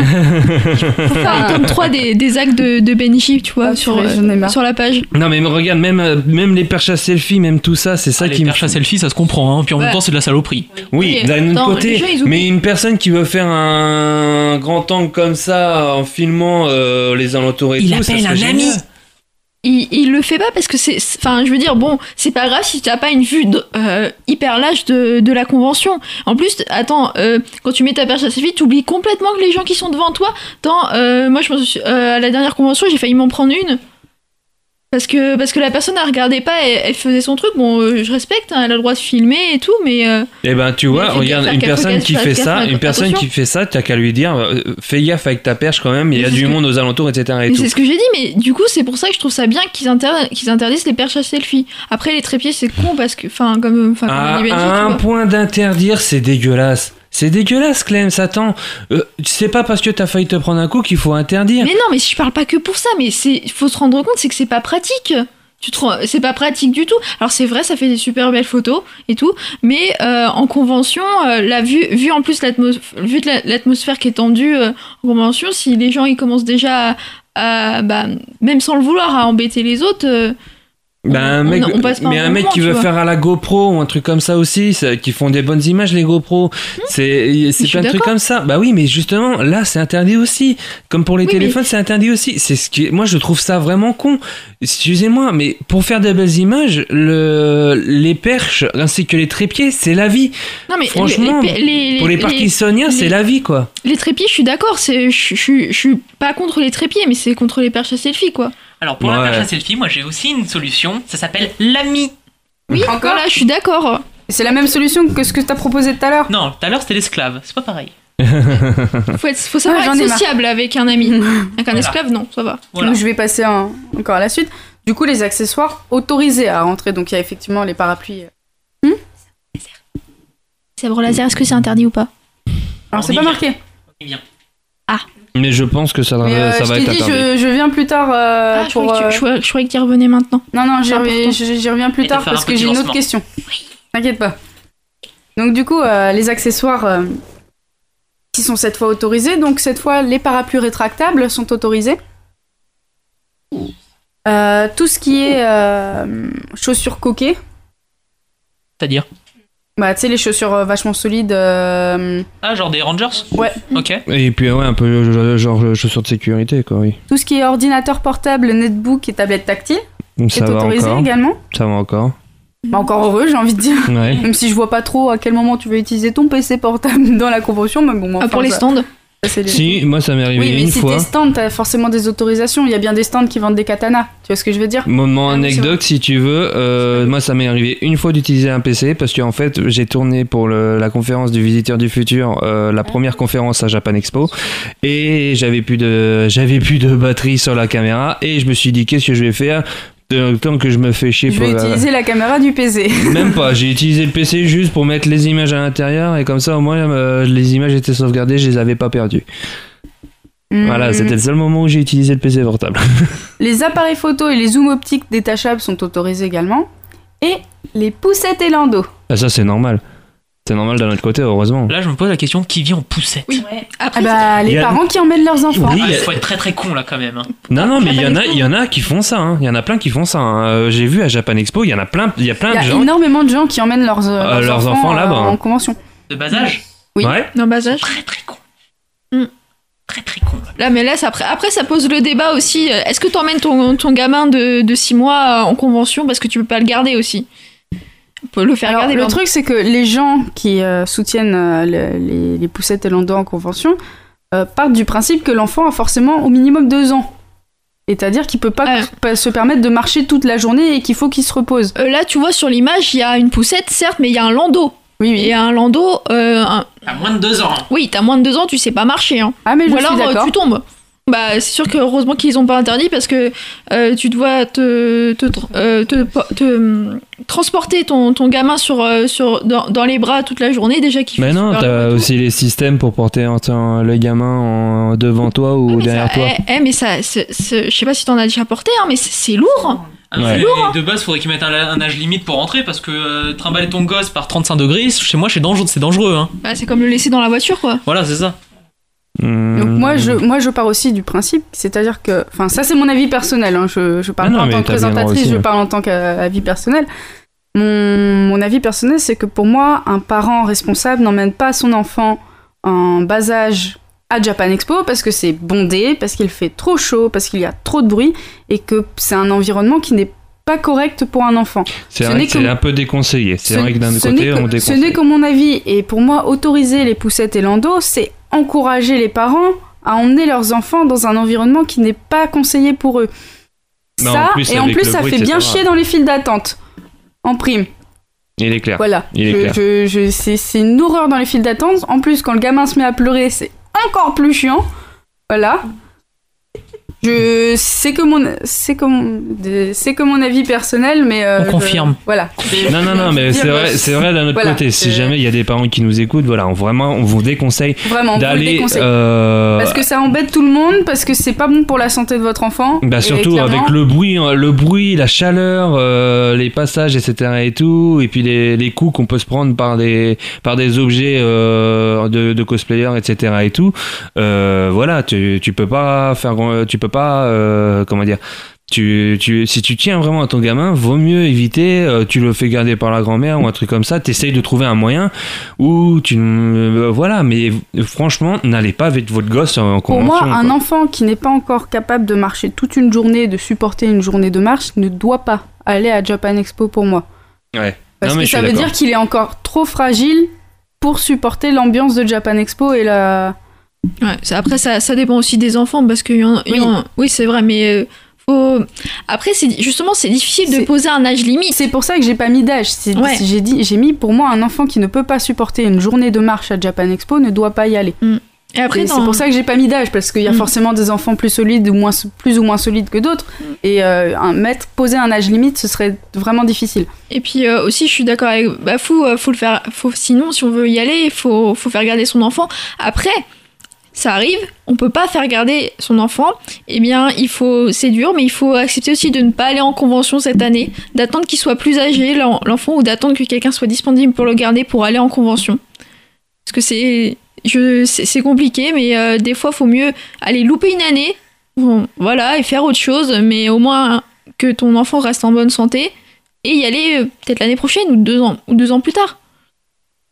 Faut faire un tome 3 des, des actes de, de Benji, tu vois, Ah, sur, euh, sur la page. Non mais regarde, même euh, même les perches à selfie, même tout ça, c'est ça Ah, les qui me perches à selfie, ça se comprend, hein. puis en même temps, c'est de la saloperie. Oui, Oui, d'un autre les côté, gens, mais une personne qui veut faire un grand angle comme ça en filmant euh, les alentours et Il tout, ça appelle serait un ami. génial. Il, il le fait pas parce que c'est. Enfin, je veux dire, bon, c'est pas grave si t'as pas une vue euh, hyper large de, de la convention. En plus, attends, euh, quand tu mets ta perche à selfie, t'oublies complètement que les gens qui sont devant toi. Attends, euh, moi, je suis, euh, à la dernière convention, j'ai failli m'en prendre une. Parce que, parce que la personne, elle regardait pas, elle, elle faisait son truc. Bon, euh, je respecte, hein, elle a le droit de filmer et tout, mais. euh, Eh ben, tu vois, regarde, une personne qui fait ça, une personne qui fait ça, t'as qu'à lui dire, euh, fais gaffe avec ta perche quand même, il y a du monde aux alentours, etc. et c'est ce que j'ai dit, mais du coup, c'est pour ça que je trouve ça bien qu'ils inter- qu'ils interdisent les perches à selfie. Après, les trépieds, c'est con parce que. Enfin, comme, enfin, comme À, un point d'interdire, c'est dégueulasse. C'est dégueulasse, Clem, attends. Euh, c'est pas parce que t'as failli te prendre un coup qu'il faut interdire. Mais non, mais je parle pas que pour ça, mais c'est faut se rendre compte, c'est que c'est pas pratique. Tu te c'est pas pratique du tout. Alors c'est vrai, ça fait des super belles photos et tout, mais euh, en convention, euh, la vue, vu en plus vu l'atmosphère qui est tendue en convention, si les gens ils commencent déjà bah, même sans le vouloir, à embêter les autres, Ben, un on- mec, on passe par mais un mec qui veut vois. faire à la GoPro ou un truc comme ça aussi, qui font des bonnes images les GoPro, c'est c'est suis plein de trucs comme ça. Bah oui, mais justement là c'est interdit aussi. Comme pour les Oui, téléphones, c'est interdit aussi. C'est ce qui, moi je trouve ça vraiment con. Excusez-moi, mais pour faire de belles images, le les perches ainsi que les trépieds, c'est la vie. non mais Franchement, les, les- pour les, les- parkinsoniens, c'est les- la vie quoi. les trépieds, je suis d'accord, c'est je suis pas contre les trépieds, mais c'est contre les perches à selfie quoi. Alors pour Ouais. la perche à selfie, moi j'ai aussi une solution. Ça s'appelle l'ami. Oui, Encore voilà, je suis d'accord. C'est la même solution que ce que t'as proposé tout à l'heure. Non, tout à l'heure c'était l'esclave. C'est pas pareil. Faut, être- faut savoir Ouais, être sociable avec un ami. Avec un Voilà. esclave, non, ça va. Voilà. Donc je vais passer en- encore à la suite. Du coup, les accessoires autorisés à rentrer. Donc il y a effectivement les parapluies. Sabre laser, est-ce que c'est interdit ou pas Alors c'est pas marqué. Bien. Mais je pense que ça, euh, va t'ai être dit, interdit. je, je viens plus tard euh, Ah, je pour. croyais que tu- euh, je croyais- que tu y revenais maintenant. Non, non, j'y reviens, plus tard parce que j'ai une autre question. T'inquiète pas. Donc du coup, euh, les accessoires euh, qui sont cette fois autorisés. Donc cette fois, les parapluies rétractables sont autorisés. Euh, tout ce qui est euh, chaussures coquées, C'est-à-dire? Bah tu sais les chaussures euh, vachement solides. euh, Ah, genre des Rangers Ouais. Ok. Et puis ouais, un peu euh, genre euh, chaussures de sécurité quoi, oui. tout ce qui est ordinateur portable, netbook et tablette tactile Ça est va autorisé encore. également. Ça va encore. Bah, encore heureux, j'ai envie de dire. Ouais. Même si je vois pas trop à quel moment tu veux utiliser ton PC portable dans la convention, mais bon, Ah, enfin, pour les ça- stands Si, moi ça m'est arrivé Oui, mais une si fois. t'es stand, t'as forcément des autorisations. Il y a bien des stands qui vendent des katanas. Tu vois ce que je veux dire? Moment Ah anecdote, si tu veux, euh, moi ça m'est arrivé une fois d'utiliser un PC parce qu'en fait j'ai tourné pour le- la conférence du visiteur du futur, euh, la première conférence à Japan Expo, et j'avais plus de j'avais plus de batterie sur la caméra. Et je me suis dit qu'est-ce que je vais faire? De- tant que je me fais chier Je pour vais la- utiliser la caméra du PC. Même pas, j'ai utilisé le PC juste pour mettre les images à l'intérieur et comme ça au moins euh, les images étaient sauvegardées, je les avais pas perdues. Voilà, Hmm. c'était le seul moment où j'ai utilisé le PC portable. Les appareils photo et les zooms optiques détachables sont autorisés également. Et les poussettes et landaux. Ah, ça c'est normal. C'est normal d'un autre côté, heureusement. Là, je me pose la question qui vit en poussette Oui. Ah Après, bah, les Il y a- parents qui emmènent leurs enfants. Oui, Ah, il y il a- faut être très très con là quand même. hein. Non, non, mais il y, en a, il y en a qui font ça. hein. Il y en a plein qui font ça. hein. Euh, J'ai vu à Japan Expo, il y en a plein, il y a plein Il y de a gens. énormément de gens qui emmènent leurs, euh, Euh, leurs enfants là-bas, en convention. De bas âge oui. Ouais. non, bas âge. Très très con. Hmm. Très très con. Là, mais là, ça, après, après, ça pose le débat aussi. Euh, Est-ce que tu emmènes ton, ton gamin de 6 mois euh, en convention parce que tu peux pas le garder aussi? Peut le faire Alors, garder. le truc, c'est que les gens qui euh, soutiennent euh, le- les, les poussettes et landaux en convention euh, partent du principe que l'enfant a forcément au minimum deux ans. C'est-à-dire qu'il peut pas, Ouais. pas se permettre de marcher toute la journée et qu'il faut qu'il se repose. Euh, là, tu vois, sur l'image, il y a une poussette, certes, mais il y a un landau. Oui, Il y oui. a un landau. euh, un- À moins de deux ans. Oui, t'as moins de 2 ans, tu sais pas marcher. Hein. Ah, mais je Ou suis alors euh, d'accord. tu tombes. Bah, c'est sûr que heureusement qu'ils ont pas interdit parce que euh, tu dois te, euh, te, te, hum, transporter ton, ton gamin sur, euh, sur, dans, dans les bras toute la journée déjà qu'il Mais non, t'as aussi les systèmes pour porter le gamin en- devant toi ou Ah, derrière ça- toi. eh, eh, mais ça, je sais pas si t'en as déjà porté, hein, mais c'est lourd. Ah, Ouais. mais De base, faudrait qu'ils mettent un, un âge limite pour rentrer parce que euh, trimballer ton gosse par 35 degrés, chez moi, c'est dangereux. C'est dangereux hein. Bah, c'est comme le laisser dans la voiture, quoi. Voilà, c'est ça. Hmm. Donc moi je, moi je pars aussi du principe, c'est-à-dire que, enfin ça c'est mon avis personnel, hein, je, je parle Ah non, pas en tant que présentatrice, aussi, je parle en tant qu'avis personnel. Mon, mon avis personnel c'est que pour moi un parent responsable n'emmène pas son enfant en bas âge à Japan Expo parce que c'est bondé, parce qu'il fait trop chaud, parce qu'il y a trop de bruit et que c'est un environnement qui n'est pas correct pour un enfant. C'est ce vrai que c'est que- un peu déconseillé. C'est Ce- vrai que d'un côté, n'est on que- Ce déconseille. n'est que mon avis. Et pour moi, autoriser les poussettes et landaux, c'est encourager les parents à emmener leurs enfants dans un environnement qui n'est pas conseillé pour eux. En ça, plus, et en plus, ça bruit, fait bien chier dans les files d'attente. En prime. Il est clair. Voilà. Je- je- je- c'est une horreur dans les files d'attente. En plus, quand le gamin se met à pleurer, c'est encore plus chiant. Voilà. Je c'est que mon c'est c'est que mon avis personnel, mais euh, On je- confirme. Voilà. Non, non, non, mais c'est vrai, c'est vrai d'un autre voilà, côté. Si jamais il y a des parents qui nous écoutent, voilà, on, vraiment, on vous déconseille d'aller. euh, Parce que ça embête tout le monde, parce que c'est pas bon pour la santé de votre enfant. Bah Et surtout clairement, avec le bruit, hein, le bruit, la chaleur, euh, les passages, etc. et tout, et puis les, les coups qu'on peut se prendre par des par des objets euh, de, de cosplayers, etc. et tout. Euh, voilà, tu, tu peux pas faire, grand- tu peux pas, euh, comment dire. Tu, tu, si tu tiens vraiment à ton gamin, vaut mieux éviter, euh, tu le fais garder par la grand-mère ou un truc comme ça, t'essayes de trouver un moyen où tu... euh, voilà, mais franchement, n'allez pas avec votre gosse en Pour moi, un quoi. enfant qui n'est pas encore capable de marcher toute une journée, de supporter une journée de marche, ne doit pas aller à Japan Expo pour moi. Ouais. Parce Non, que ça veut dire qu'il est encore trop fragile pour supporter l'ambiance de Japan Expo et la. Ouais, ça- après, ça, ça dépend aussi des enfants parce qu'il y en, en- oui, c'est vrai, mais euh, faut. Après, c'est justement, c'est difficile de poser un âge limite. C'est pour ça que j'ai pas mis d'âge. Ouais. J'ai dit, j'ai mis pour moi un enfant qui ne peut pas supporter une journée de marche à Japan Expo ne doit pas y aller. Et après, Et dans- c'est pour ça que j'ai pas mis d'âge parce qu'il y a Mm. forcément des enfants plus solides ou moins plus ou moins solides que d'autres. Et euh, un mettre poser un âge limite, ce serait vraiment difficile. Et puis euh, aussi, je suis d'accord avec Bafou, faut le faire. Faut, sinon, si on veut y aller, il faut, faut faire garder son enfant. Après, ça arrive, on peut pas faire garder son enfant. Eh bien, il faut, c'est dur, mais il faut accepter aussi de ne pas aller en convention cette année, d'attendre qu'il soit plus âgé l'en- l'enfant ou d'attendre que quelqu'un soit disponible pour le garder pour aller en convention. Parce que c'est, je, c'est compliqué, mais euh, des fois, faut mieux aller louper une année, voilà, et faire autre chose, mais au moins que ton enfant reste en bonne santé et y aller euh, peut-être l'année prochaine ou deux ans ou deux ans plus tard.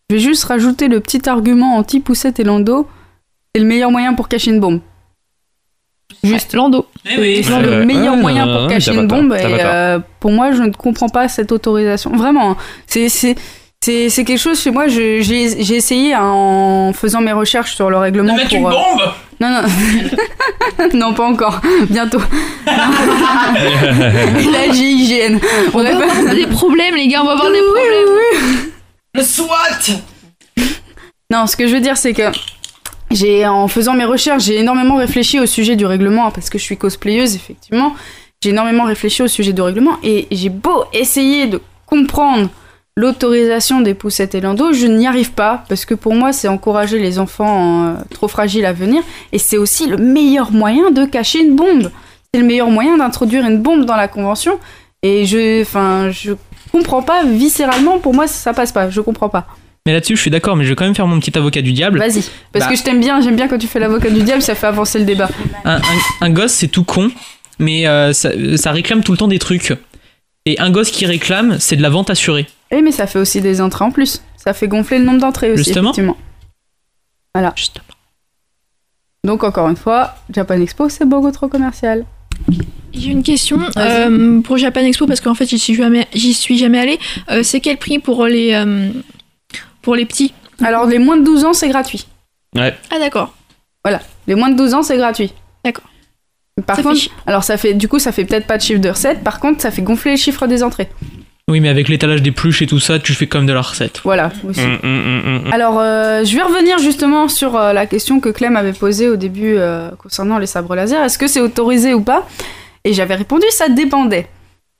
Je vais juste rajouter le petit argument anti poussette et lando. C'est le meilleur moyen pour cacher une bombe. Juste Lando. C'est le meilleur ouais, moyen pour cacher une bombe. Et euh, pour moi, je ne comprends pas cette autorisation. Vraiment, hein. c'est c'est c'est c'est quelque chose chez moi. je- J'ai j'ai essayé hein, en faisant mes recherches sur le règlement mettre pour. une euh, bombe Non non non pas encore. Bientôt. La GIGN. On va avoir des problèmes, les gars, on va avoir des problèmes. Le SWAT Non, ce que je veux dire, c'est que j'ai, en faisant mes recherches, j'ai énormément réfléchi au sujet du règlement, parce que je suis cosplayeuse, effectivement. J'ai énormément réfléchi au sujet du règlement, et j'ai beau essayer de comprendre l'autorisation des poussettes et landaux, je n'y arrive pas, parce que pour moi, c'est encourager les enfants euh, trop fragiles à venir, et c'est aussi le meilleur moyen de cacher une bombe. C'est le meilleur moyen d'introduire une bombe dans la convention, et je, enfin, je comprends pas, viscéralement, pour moi, ça passe pas, je comprends pas. Mais là-dessus, je suis d'accord, mais je vais quand même faire mon petit avocat du diable. Vas-y, parce Bah. que je t'aime bien, j'aime bien quand tu fais l'avocat du diable, ça fait avancer le débat. Un, un- un gosse, c'est tout con, mais euh, ça, ça réclame tout le temps des trucs. Et un gosse qui réclame, c'est de la vente assurée. Oui, mais ça fait aussi des entrées en plus. Ça fait gonfler le nombre d'entrées aussi, Justement. effectivement. Voilà. Justement. Donc, encore une fois, Japan Expo, c'est beaucoup trop commercial. J'ai une question euh, pour Japan Expo parce qu'en fait j'y suis jamais, j'y suis jamais allée. Euh, c'est quel prix pour les euh, pour les petits Alors, les moins de 12 ans, c'est gratuit. Ouais. Ah d'accord. Les moins de 12 ans, c'est gratuit. D'accord. Par Ça contre, alors ça fait, du coup, ça fait peut-être pas de chiffre de recette. Par contre, ça fait gonfler les chiffres des entrées. Oui, mais avec l'étalage des pluches et tout ça, tu fais comme de la recette. Voilà, aussi. Hum, hum, hum. Alors, euh, je vais revenir justement sur euh, la question que Clem avait posée au début euh, concernant les sabres laser. Est-ce que c'est autorisé ou pas? Et j'avais répondu, ça dépendait.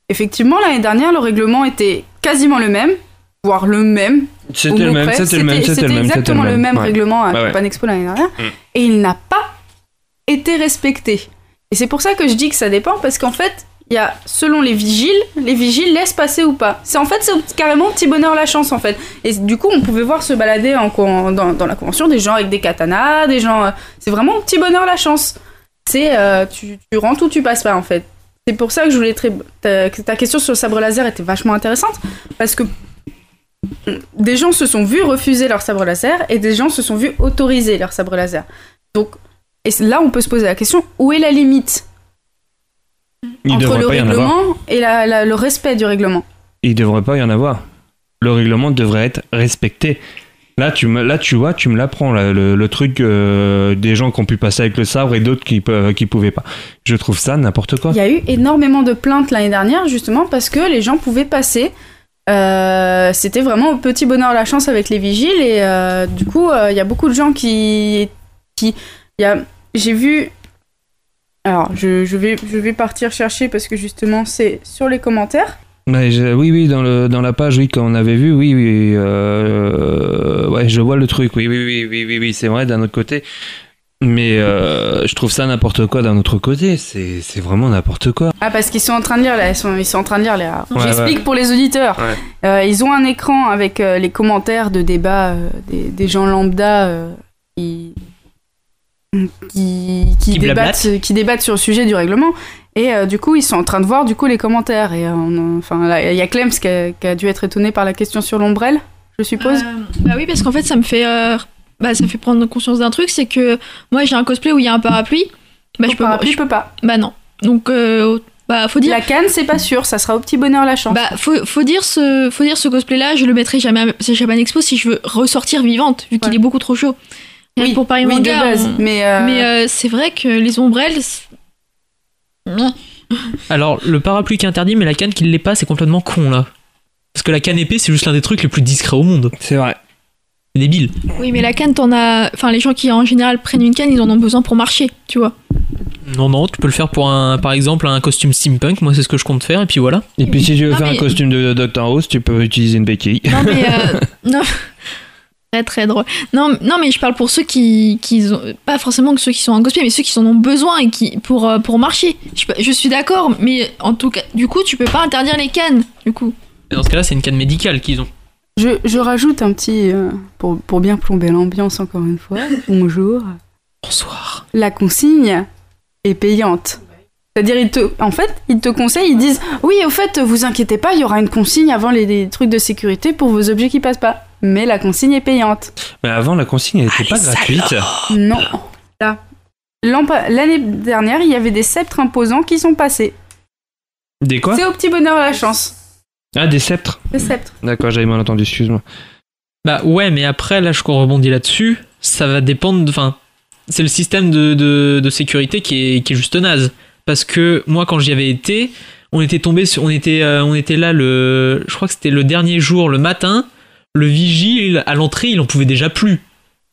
Effectivement, l'année dernière, le règlement était quasiment le même, voire le même. C'était le même, c'était le même, c'était le même, c'était exactement le même règlement à. Japan Expo l'année dernière. Mm. Et il n'a pas été respecté. Et c'est pour ça que je dis que ça dépend, parce qu'en fait, il y a, selon les vigiles, les vigiles laissent passer ou pas. C'est en fait, c'est carrément petit bonheur la chance, en fait. Et du coup, on pouvait voir se balader en, dans, dans la convention des gens avec des katanas, des gens. euh, c'est vraiment petit bonheur la chance. C'est euh, tu, tu rentres ou tu passes pas, en fait. C'est pour ça que je voulais très. Ta question sur le sabre laser était vachement intéressante, parce que des gens se sont vus refuser leur sabre laser et des gens se sont vus autoriser leur sabre laser. Donc, et là, on peut se poser la question où est la limite Il entre le règlement et la- la- le respect du règlement? Il devrait pas y en avoir. Le règlement devrait être respecté. Là, tu me, là, tu vois, tu me l'apprends, le, le truc euh, des gens qui ont pu passer avec le sabre et d'autres qui, peuvent- qui pouvaient pas. Je trouve ça n'importe quoi. Il y a eu énormément de plaintes l'année dernière, justement, parce que les gens pouvaient passer. Euh, C'était vraiment au petit bonheur la chance avec les vigiles, et euh, du coup, euh, il y a beaucoup de gens qui. qui y a- J'ai vu. Alors, je, je vais, je vais partir chercher parce que justement, c'est sur les commentaires. Oui, oui, dans, le, dans la page, oui, quand on avait vu, oui, oui, ouais, je vois le truc, oui, oui, oui, oui, oui, c'est vrai, d'un autre côté. Mais euh, je trouve ça n'importe quoi d'un autre côté, c'est c'est vraiment n'importe quoi. Ah, parce qu'ils sont en train de lire, là. Ils sont, ils sont en train de lire, là. Ouais, J'explique ouais. pour les auditeurs. Ouais. Euh, ils ont un écran avec euh, les commentaires de débat euh, des, des gens lambda euh, qui, qui, qui Qui débattent, qui débattent sur le sujet du règlement. Et euh, du coup, ils sont en train de voir du coup les commentaires. Et euh, enfin, il y a Clems qui a, qui a dû être étonné par la question sur l'ombrelle, je suppose. Euh, bah oui, parce qu'en fait, ça me fait, euh, bah, ça fait prendre conscience d'un truc, c'est que moi, j'ai un cosplay où il y a un parapluie. Bah, Au je peux, parapluie, je- je peux pas. Bah non. Donc, euh, bah, faut dire. La canne, c'est pas sûr. Ça sera au petit bonheur la chance. Bah, faut, faut dire ce, faut dire ce cosplay-là, je le mettrai jamais à chez Japan Expo si je veux ressortir vivante, vu qu'il Ouais. est beaucoup trop chaud. Rien que pour Paris oui, de base. on- Mais, euh, Mais euh, c'est vrai que les ombrelles. Alors, le parapluie qui est interdit, mais la canne qui l'est pas, c'est complètement con là. Parce que la canne épée, c'est juste l'un des trucs les plus discrets au monde. C'est vrai. C'est débile. Oui, mais la canne, t'en as. Enfin, les gens qui en général prennent une canne, ils en ont besoin pour marcher, tu vois. Non, non, tu peux le faire pour un, par exemple, un costume steampunk. Moi, c'est ce que je compte faire, et puis voilà. Et puis si tu veux Non, faire mais- un costume de Dr House, tu peux utiliser une béquille. Non, mais. euh, non. Très très drôle. Non, non, mais je parle pour ceux qui, qui ont, pas forcément que ceux qui sont en cosplay, mais ceux qui en ont besoin et qui pour euh, pour marcher. Je, je suis d'accord, mais en tout cas, du coup, tu peux pas interdire les cannes, du coup. Et dans ce cas-là, c'est une canne médicale qu'ils ont. Je, je rajoute un petit. euh, pour, pour bien plomber l'ambiance encore une fois. Bonjour. Bonsoir. La consigne est payante. C'est-à-dire, ils te, en fait, ils te conseillent, ils disent Oui, au fait, vous inquiétez pas, il y aura une consigne avant les, les trucs de sécurité pour vos objets qui passent pas. Mais la consigne est payante. Mais avant, la consigne, elle était pas gratuite. Non. Là. L'année dernière, il y avait des sceptres imposants qui sont passés. Des quoi? C'est au petit bonheur la chance. Ah, des sceptres. Les sceptres. D'accord, j'avais mal entendu, excuse-moi. Bah ouais, mais après, là, je rebondis là-dessus. Ça va dépendre. de- Enfin, c'est le système de, de, de sécurité qui est, qui est juste naze. Parce que moi, quand j'y avais été, on était tombé sur. On était, euh, on était là le. Je crois que c'était le dernier jour, le matin. Le vigile, à l'entrée, il en pouvait déjà plus.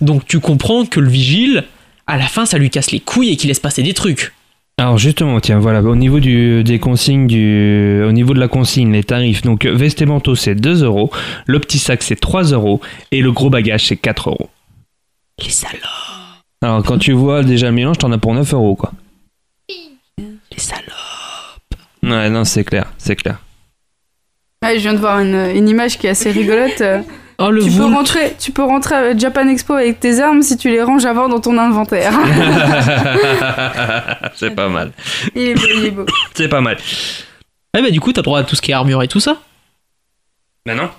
Donc tu comprends que le vigile, à la fin, ça lui casse les couilles et qu'il laisse passer des trucs. Alors justement, tiens, voilà, au niveau du, des consignes, du, au niveau de la consigne, les tarifs, donc euh, manteaux c'est 2 euros, le petit sac c'est 3 euros, et le gros bagage c'est 4 euros. Les salauds. Alors quand tu vois déjà le mélange, t'en as pour 9 euros quoi. Les salauds. Ouais, non, c'est clair, c'est clair. Ouais, je viens de voir une, une image qui est assez rigolote. Oh, le tu, peux rentrer, tu peux rentrer à Japan Expo avec tes armes si tu les ranges avant dans ton inventaire. c'est pas mal. il est beau, il est beau. C'est pas mal. Ah bah du coup, t'as droit à tout ce qui est armure et tout ça. Bah non.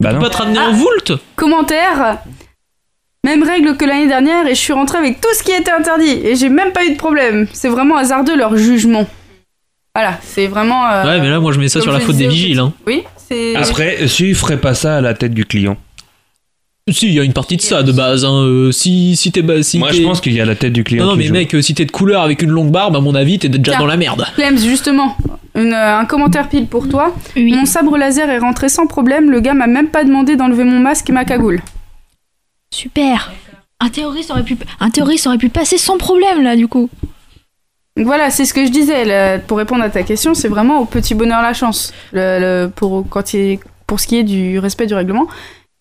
Bah Tu non. peux pas te ramener Ah. en Vult Commentaire. Même règle que l'année dernière et je suis rentrée avec tout ce qui était interdit et j'ai même pas eu de problème. C'est vraiment hasardeux leur jugement. Voilà, c'est vraiment. euh, Ouais, mais là, moi, je mets ça sur la faute des vigiles. Hein. Oui, c'est. Après, si ferait pas ça à la tête du client. Si, il y a une partie de ça de base. Hein. euh, si si t'es ba- si Moi, t'es- je pense qu'il y a la tête du client. Non, non, qui mais joue. mec, euh, si t'es de couleur avec une longue barbe, à mon avis, t'es déjà Tiens. dans la merde. Clems, justement, une, euh, un commentaire pile pour toi. Oui. Mon sabre laser est rentré sans problème, le gars m'a même pas demandé d'enlever mon masque et ma cagoule. Super. Un terroriste aurait pu, un terroriste aurait pu passer sans problème là, du coup. Donc voilà, c'est ce que je disais. pour répondre à ta question, c'est vraiment au petit bonheur la chance. Pour ce qui est du respect du règlement.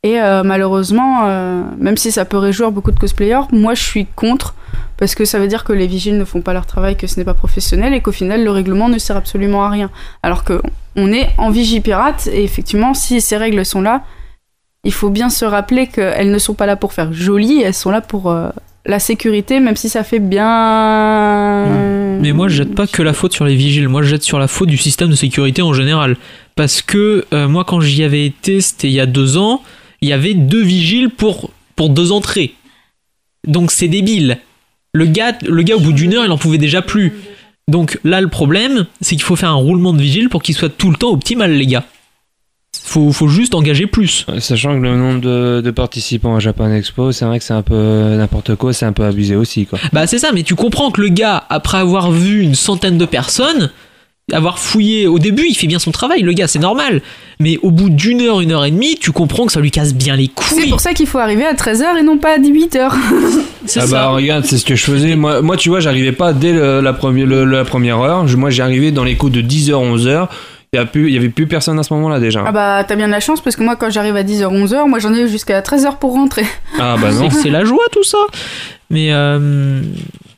Et euh, malheureusement, euh, même si ça peut réjouir beaucoup de cosplayers, moi je suis contre. Parce que ça veut dire que les vigiles ne font pas leur travail, que ce n'est pas professionnel et qu'au final le règlement ne sert absolument à rien. Alors que on est en vigie pirate et effectivement, si ces règles sont là, il faut bien se rappeler qu'elles ne sont pas là pour faire joli, elles sont là pour euh, la sécurité, même si ça fait bien. Mais moi, je jette pas que la faute sur les vigiles. Moi, je jette sur la faute du système de sécurité en général. Parce que euh, moi, quand j'y avais été, c'était il y a deux ans, il y avait deux vigiles pour, pour deux entrées. Donc c'est débile. Le gars, le gars, au bout d'une heure, il en pouvait déjà plus. Donc là, le problème, c'est qu'il faut faire un roulement de vigile pour qu'il soit tout le temps optimal, les gars. Faut, faut juste engager plus. Sachant que le nombre de, de participants à Japan Expo, c'est vrai que c'est un peu n'importe quoi, c'est un peu abusé aussi, quoi. Bah c'est ça, mais tu comprends que le gars, après avoir vu une centaine de personnes, avoir fouillé au début, il fait bien son travail, le gars, c'est normal. Mais au bout d'une heure, une heure et demie, tu comprends que ça lui casse bien les C'est couilles. pour ça qu'il faut arriver à 13h et non pas à 18h. C'est Ah ça. bah regarde, c'est ce que je faisais. Moi, moi tu vois, j'arrivais pas dès le- la, première, le- la première heure. Je- moi, j'arrivais dans les coups de 10h, 11h. Il y, a plus- il y avait plus personne à ce moment-là déjà. Ah bah t'as bien de la chance parce que moi quand j'arrive à 10h, 11h, moi j'en ai jusqu'à 13h pour rentrer. Ah bah non. C'est- la joie tout ça. Mais euh,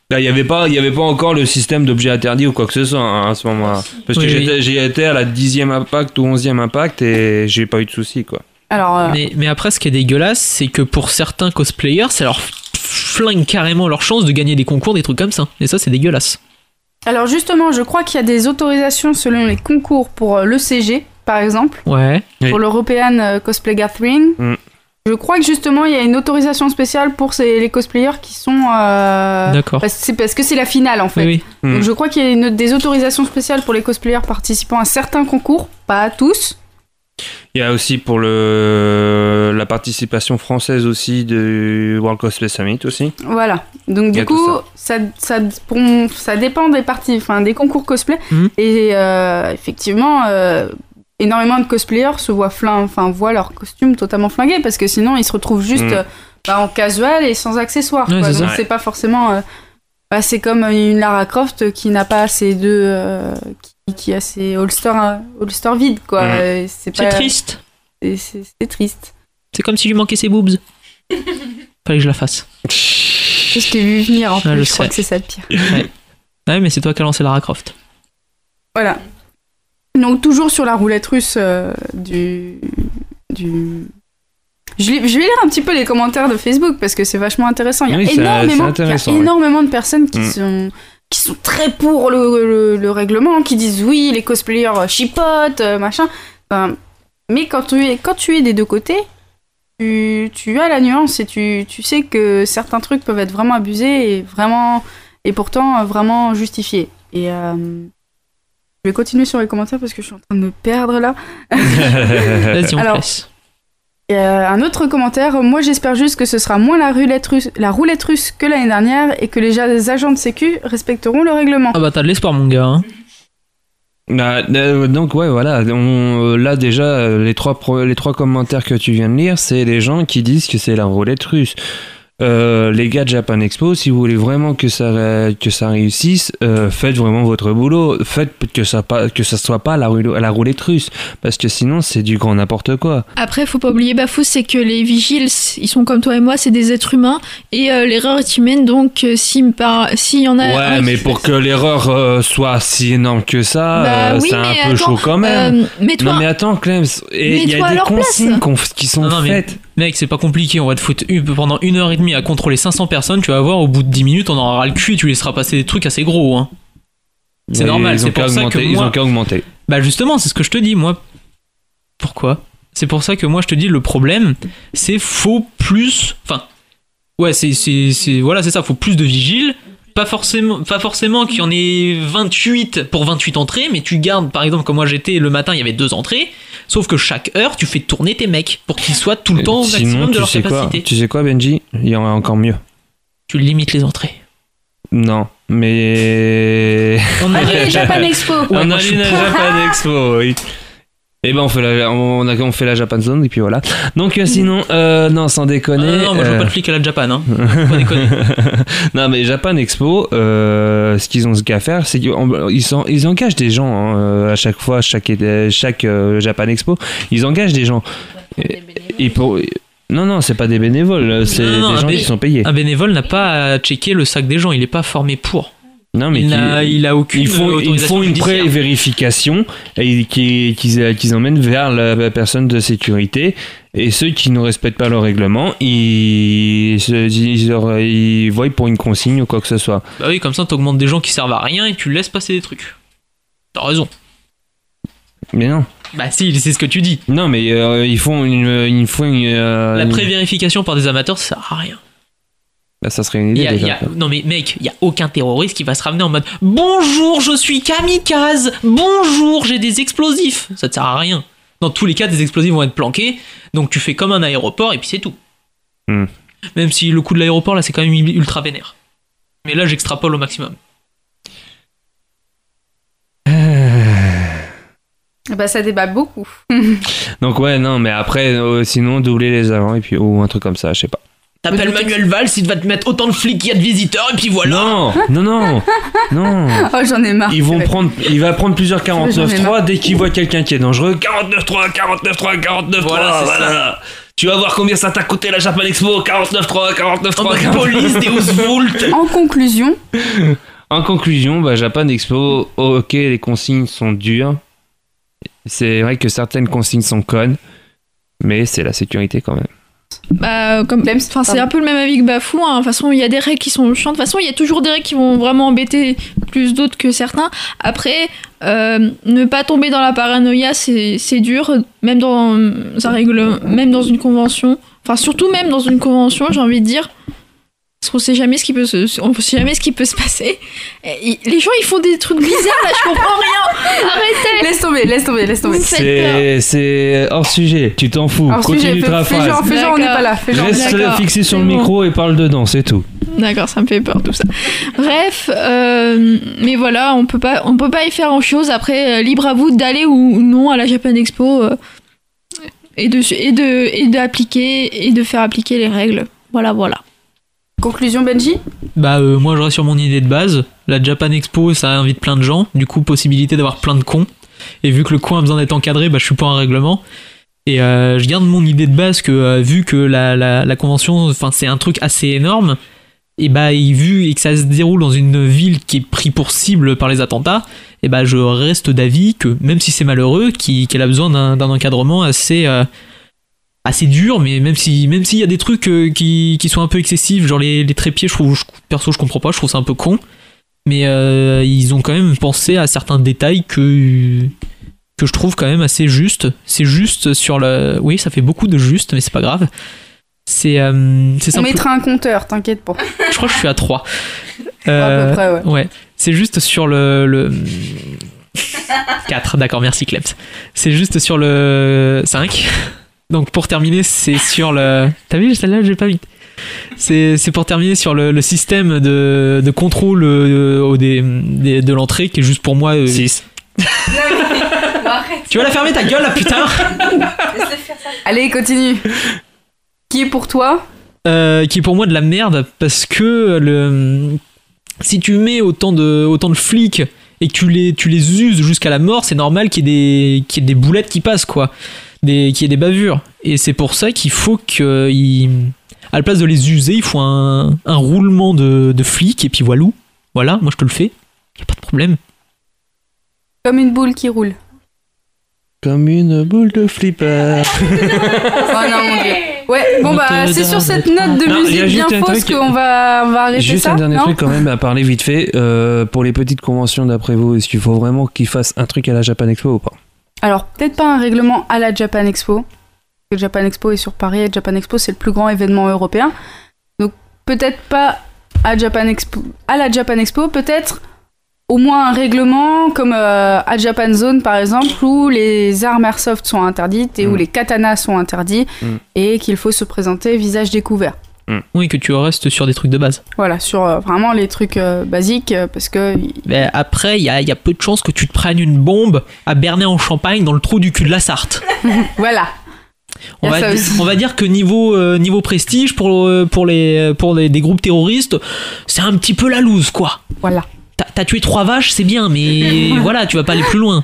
Là, il y avait pas, y avait pas encore le système d'objets interdits ou quoi que ce soit hein, à ce moment-là. Parce que Oui, étais à la dixième impact ou onzième impact et j'ai pas eu de soucis quoi. Alors euh, mais, mais après, ce qui est dégueulasse, c'est que pour certains cosplayers, ça leur flingue carrément leur chance de gagner des concours, des trucs comme ça. Et ça, c'est dégueulasse. Alors justement, je crois qu'il y a des autorisations selon les concours pour euh, l'ECG, par exemple, Ouais. Oui. pour l'European euh, Cosplay Gathering. Mm. Je crois que justement, il y a une autorisation spéciale pour ces, les cosplayers qui sont... euh, D'accord. parce, c'est parce que c'est la finale en fait. Oui, oui. Mm. Donc je crois qu'il y a une- des autorisations spéciales pour les cosplayers participant à certains concours, pas à tous. Il y a aussi pour le la participation française aussi du World Cosplay Summit aussi. Voilà. Donc du coup, ça, ça, pour- ça dépend des parties, enfin des concours cosplay. Mhm. Et euh, effectivement, euh, énormément de cosplayers se voient, flin- enfin, voient leur costume totalement flingué parce que sinon ils se retrouvent juste Mhm. euh, bah, en casual et sans accessoires. Ouais, quoi. c'est Donc c'est pas forcément. euh, bah, c'est comme une Lara Croft qui n'a pas ses deux. euh, qui, a ses holsters, euh, holsters vides quoi. Euh, C'est pas- triste. c'est- triste. C'est comme si lui manquait ses boobs. Fallait que je la fasse. Je t'ai vu venir en Ah, plus, je je, crois que c'est ça le pire. Ouais, mais c'est toi qui as lancé Lara Croft. Voilà. Donc toujours sur la roulette russe euh, du... du... Je, vais lire un petit peu les commentaires de Facebook parce que c'est vachement intéressant. Il y a, Oui, énormément, il y a énormément de personnes qui, Mm. sont, qui sont très pour le, le- le règlement, qui disent oui, les cosplayers euh, chipotent, euh, machin. Enfin, mais quand tu, es, quand tu es des deux côtés, tu, tu as la nuance et tu, tu sais que certains trucs peuvent être vraiment abusés et, vraiment, et pourtant euh, vraiment justifiés. Et euh, je vais continuer sur les commentaires parce que je suis en train de me perdre là. Vas-y, on Alors, euh, un autre commentaire, moi j'espère juste que ce sera moins la roulette russe, la roulette russe que l'année dernière et que les agents de sécu respecteront le règlement. Ah bah t'as de l'espoir, mon gars. hein. Bah, euh, donc ouais voilà on, euh, là déjà euh, les trois pro- les trois commentaires que tu viens de lire c'est les gens qui disent que c'est la roulette russe Euh, les gars de Japan Expo si vous voulez vraiment que ça que ça réussisse euh, faites vraiment votre boulot. Faites que ça pas que ça soit pas la, la roulette russe parce que sinon c'est du grand n'importe quoi. Après, faut pas oublier, Bafou, c'est que les vigiles, ils sont comme toi et moi, c'est des êtres humains, et euh, l'erreur est humaine, donc euh, s'il par... s'il y en a ouais un mais pour que l'erreur euh, soit si énorme que ça Bah euh, oui, c'est un mais peu attends, chaud quand même. euh, mets-toi... non mais attends Clem et il y a des consignes qui sont Non, non, mais- faites Mec, c'est pas compliqué, on va te foutre pendant une heure et demie à contrôler 500 personnes, tu vas voir, au bout de 10 minutes, on aura le cul et tu laisseras passer des trucs assez gros. Hein. C'est normal, ils c'est pour ça que ils ont qu'à augmenter Bah justement, c'est ce que je te dis, moi. Pourquoi? C'est pour ça que moi je te dis, le problème, c'est faut plus... Enfin, ouais, c'est... c'est- c'est- Voilà, c'est ça, faut plus de vigiles. Pas forcément, pas forcément qu'il y en ait 28 pour 28 entrées, mais tu gardes, par exemple, comme moi j'étais le matin, il y avait deux entrées, sauf que chaque heure, tu fais tourner tes mecs pour qu'ils soient tout le temps au Sinon, maximum de tu leur sais quoi, capacité. tu sais quoi, Benji? Il y en a encore mieux. Tu limites les entrées. Non, mais. On irait- Japan Expo Ouais, on a. Japan Expo, oui. Et ben on fait la on, a, on fait la Japan Zone et puis voilà. Donc euh, sinon euh, non sans Ah, déconner. non, non, moi je veux euh, pas de flic à la Japan, hein. Pas déconner. non mais Japan Expo, euh, ce qu'ils ont ce qu'à faire, c'est qu'ils ils engagent des gens hein, à chaque fois, chaque chaque euh, Japan Expo, ils engagent des gens. Et, et pour non non c'est pas des bénévoles, c'est non, des gens qui sont payés. Un bénévole n'a pas à checker le sac des gens, il est pas formé pour. Non mais il, qui- a aucune ils font, ils font une pré-vérification qui- qu'ils qu'ils emmènent vers la personne de sécurité. Et ceux qui ne respectent pas le règlement, ils, ils, ils voient pour une consigne ou quoi que ce soit. Bah oui, comme ça t'augmentes des gens qui servent à rien et tu laisses passer des trucs. T'as raison. Mais non. Bah si, c'est ce que tu dis. Non, mais euh, ils font une, ils font une, euh, La pré-vérification par des amateurs, ça sert à rien. Bah, ça serait une idée y a- déjà. il y a- Non mais mec, il y a aucun terroriste qui va se ramener en mode Bonjour, je suis kamikaze. Bonjour, j'ai des explosifs. Ça te sert à rien. Dans tous les cas, des explosifs vont être planqués, donc tu fais comme un aéroport et puis c'est tout. Hmm. Même si le coup de l'aéroport là, c'est quand même ultra vénère. Mais là, j'extrapole au maximum. Bah ça débat beaucoup. Donc ouais, non, mais après, euh, sinon, doubler les avant et puis ou un truc comme ça, je sais pas. T'appelles Manuel Valls, il va te mettre autant de flics qu'il y a de visiteurs et puis voilà. Non, non, non, non. Oh j'en ai marre. Ils vont prendre, il va prendre plusieurs J'en ai 49.3 marre. dès qu'il voit quelqu'un qui est dangereux. 49.3, 49.3, 49.3, Voilà, voilà. Tu vas voir combien ça t'a coûté la Japan Expo. 49.3, 49.3. En mode 49.3. police, Deus Vult. En conclusion, En conclusion, bah, Japan Expo, oh, ok, les consignes sont dures. C'est vrai que certaines consignes sont connes, mais c'est la sécurité quand même. Bah, comme, c'est un peu le même avis que Bafou. hein. De toute façon, il y a des règles qui sont chiantes. De toute façon, il y a toujours des règles qui vont vraiment embêter plus d'autres que certains. Après, euh, ne pas tomber dans la paranoïa, c'est c'est dur. Même dans un règle, même dans une convention. Enfin, surtout même dans une convention, j'ai envie de dire. Parce qu'on sait jamais ce qui peut se, on sait jamais ce qui peut se passer. Et les gens, ils font des trucs bizarres là. Je comprends rien. Arrêtez. laisse tomber, laisse tomber, laisse tomber. C'est c'est hors sujet, tu t'en fous. Sujet, Continue fais, ta fais phrase. genre, fais genre, on n'est pas là. Fais genre. Reste D'accord, fixé sur le bon. micro et parle dedans, c'est tout. D'accord, ça me fait peur tout ça. Bref, euh, mais voilà, on peut pas, on peut pas y faire grand chose. Après, euh, libre à vous d'aller ou non à la Japan Expo euh, et de et de et d'appliquer et de faire appliquer les règles. Voilà, voilà. Conclusion Benji Bah euh, moi je reste sur mon idée de base. La Japan Expo ça invite plein de gens, du coup possibilité d'avoir plein de cons. Et vu que le con a besoin d'être encadré, bah je suis pas un règlement. Et euh, je garde mon idée de base que euh, vu que la, convention, enfin c'est un truc assez énorme, et bah et vu et que ça se déroule dans une ville qui est pris pour cible par les attentats, et bah je reste d'avis que même si c'est malheureux, qu'elle a besoin d'un encadrement assez assez dur, mais même si même s'il y a des trucs euh, qui, qui sont un peu excessifs, genre les, les trépieds, je trouve, je- perso je comprends pas, je trouve ça un peu con, mais euh, ils ont quand même pensé à certains détails que que je trouve quand même assez juste. C'est juste sur le, oui, ça fait beaucoup de juste, mais c'est pas grave. C'est euh, c'est On mettra un compteur, t'inquiète pas. Je crois que je suis à 3 À peu près, ouais. C'est juste sur le. le... 4, d'accord, merci Clems. C'est juste sur le 5. Donc pour terminer, c'est sur le. T'as vu, celle-là, j'ai pas mis. C'est c'est pour terminer sur le, le système de, de contrôle euh, au des, des- de l'entrée qui est juste pour moi. 6. Tu vas la fermer ta gueule là, putain Allez, continue. Qui est pour toi? Euh, qui est pour moi de la merde parce que le si tu mets autant de autant de flics et que tu les tu les uses jusqu'à la mort, c'est normal qu'il y ait des qu'il y ait des boulettes qui passent quoi, des qu'il y ait des bavures et c'est pour ça qu'il faut que il- à la place de les user, il faut un, un roulement de, de flics et puis voilà. Voilà, moi je te le fais. Y a pas de problème. Comme une boule qui roule. Comme une boule de flipper. Oh non, mon dieu. Ouais, bon On bah c'est sur cette note de Non, musique bien juste fausse truc- qu'on va, on va arrêter Juste ça. un dernier non truc quand même à parler vite fait. Euh, pour les petites conventions d'après vous, est-ce qu'il faut vraiment qu'ils fassent un truc à la Japan Expo ou pas? Alors, peut-être pas un règlement à la Japan Expo. Le Japan Expo est sur Paris et Japan Expo, c'est le plus grand événement européen. Donc, peut-être pas à, Japan Expo, à la Japan Expo, peut-être au moins un règlement comme euh, à Japan Zone par exemple, où les armes airsoft sont interdites et où Mm. les katanas sont interdits Mm. et qu'il faut se présenter visage découvert. Oui, que tu restes sur des trucs de base. Voilà, sur euh, vraiment les trucs euh, basiques, euh, parce que Mais après, il y a, il y a peu de chances que tu te prennes une bombe à Bernay en Champagne dans le trou du cul de la Sarthe. voilà. On va, on dire que niveau, euh, niveau prestige pour, euh, pour, les, pour les, des groupes terroristes, c'est un petit peu la loose, quoi. Voilà. T'as t'as tué trois vaches, c'est bien, mais voilà, tu vas pas aller plus loin.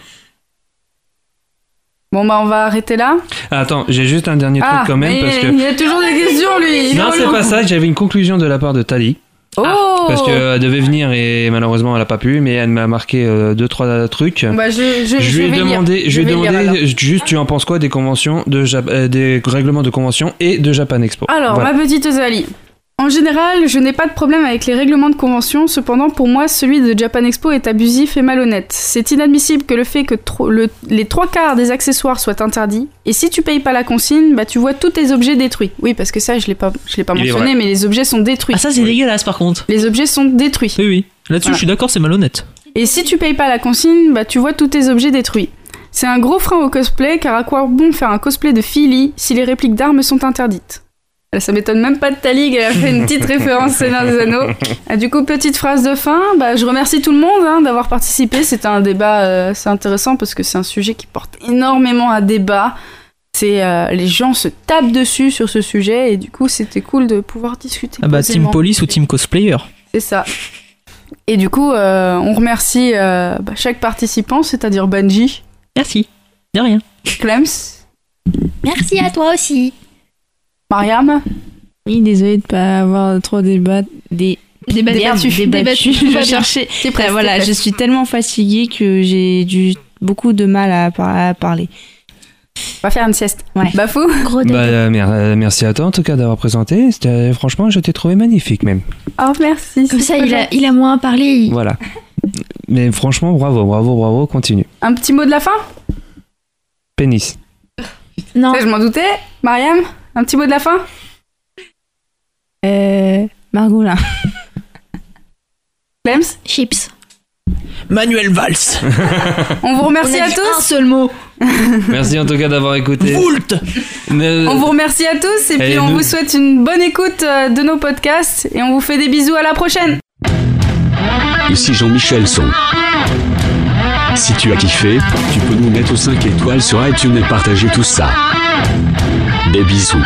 Bon bah on va arrêter là. Ah, Attends, j'ai juste un dernier ah, truc quand même parce que. il y a toujours des questions lui. Non, c'est pas ça. J'avais une conclusion de la part de Tali. Oh Parce qu'elle devait venir et malheureusement elle a pas pu, mais elle m'a marqué euh, deux trois trucs. Bah, je, je, je lui ai vais demandé, lire. je lui ai demandé juste tu en penses quoi des conventions de euh, des règlements de convention et de Japan Expo? Alors, Voilà. ma petite Zali. En général, je n'ai pas de problème avec les règlements de convention, cependant pour moi celui de Japan Expo est abusif et malhonnête. C'est inadmissible que le fait que tro- le- les trois quarts des accessoires soient interdits, et si tu payes pas la consigne, bah tu vois tous tes objets détruits. Oui, parce que ça je l'ai pas, je l'ai pas Il mentionné, mais les objets sont détruits. Ah, ça, c'est dégueulasse par contre. Les objets sont détruits. Oui, oui. Là-dessus, Voilà. je suis d'accord, c'est malhonnête. Et si tu payes pas la consigne, bah tu vois tous tes objets détruits. C'est un gros frein au cosplay, car à quoi bon faire un cosplay de Philly si les répliques d'armes sont interdites? Ça m'étonne même pas de ta ligue, elle a fait une petite référence Seigneur des Anneaux. Ah, du coup, petite phrase de fin, bah, je remercie tout le monde hein, d'avoir participé. C'était un débat euh, assez intéressant parce que c'est un sujet qui porte énormément à débat. C'est euh, les gens se tapent dessus sur ce sujet et du coup c'était cool de pouvoir discuter. Ah bah, Team. Police ou Team Cosplayer C'est ça. Et du coup, euh, on remercie euh, bah, chaque participant, c'est-à-dire Bungie, Merci. De rien. Clems, Merci à toi aussi. Mariam. Oui, désolé de pas avoir trop débat, des, Débattu. Débattu. débattu. Va Je cherchais. T'es prête, Enfin, voilà, je suis tellement fatiguée que j'ai du beaucoup de mal à, par- à parler. On va faire une sieste. Ouais. Bafou. Gros Bah, euh, mer- euh, merci à toi en tout cas d'avoir présenté. C'était- Franchement, je t'ai trouvé magnifique même. Oh, merci. Comme c'est ça, il a, gentil. il a moins parlé. Voilà. Mais franchement, bravo, bravo, bravo, continue. Un petit mot de la fin? Pénis. Non, Ça, Je m'en doutais. Mariam, un petit mot de la fin? Euh, Margoulin. Clems chips. Manuel Valls. On vous remercie On a à tous. un seul mot. Merci en tout cas d'avoir écouté. Vult. Ne- On vous remercie à tous et puis on nous- vous souhaite une bonne écoute euh, de nos podcasts et on vous fait des bisous à la prochaine. Ici Jean-Michel Son. Si tu as kiffé, tu peux nous mettre 5 étoiles sur iTunes et partager tout ça. Des bisous.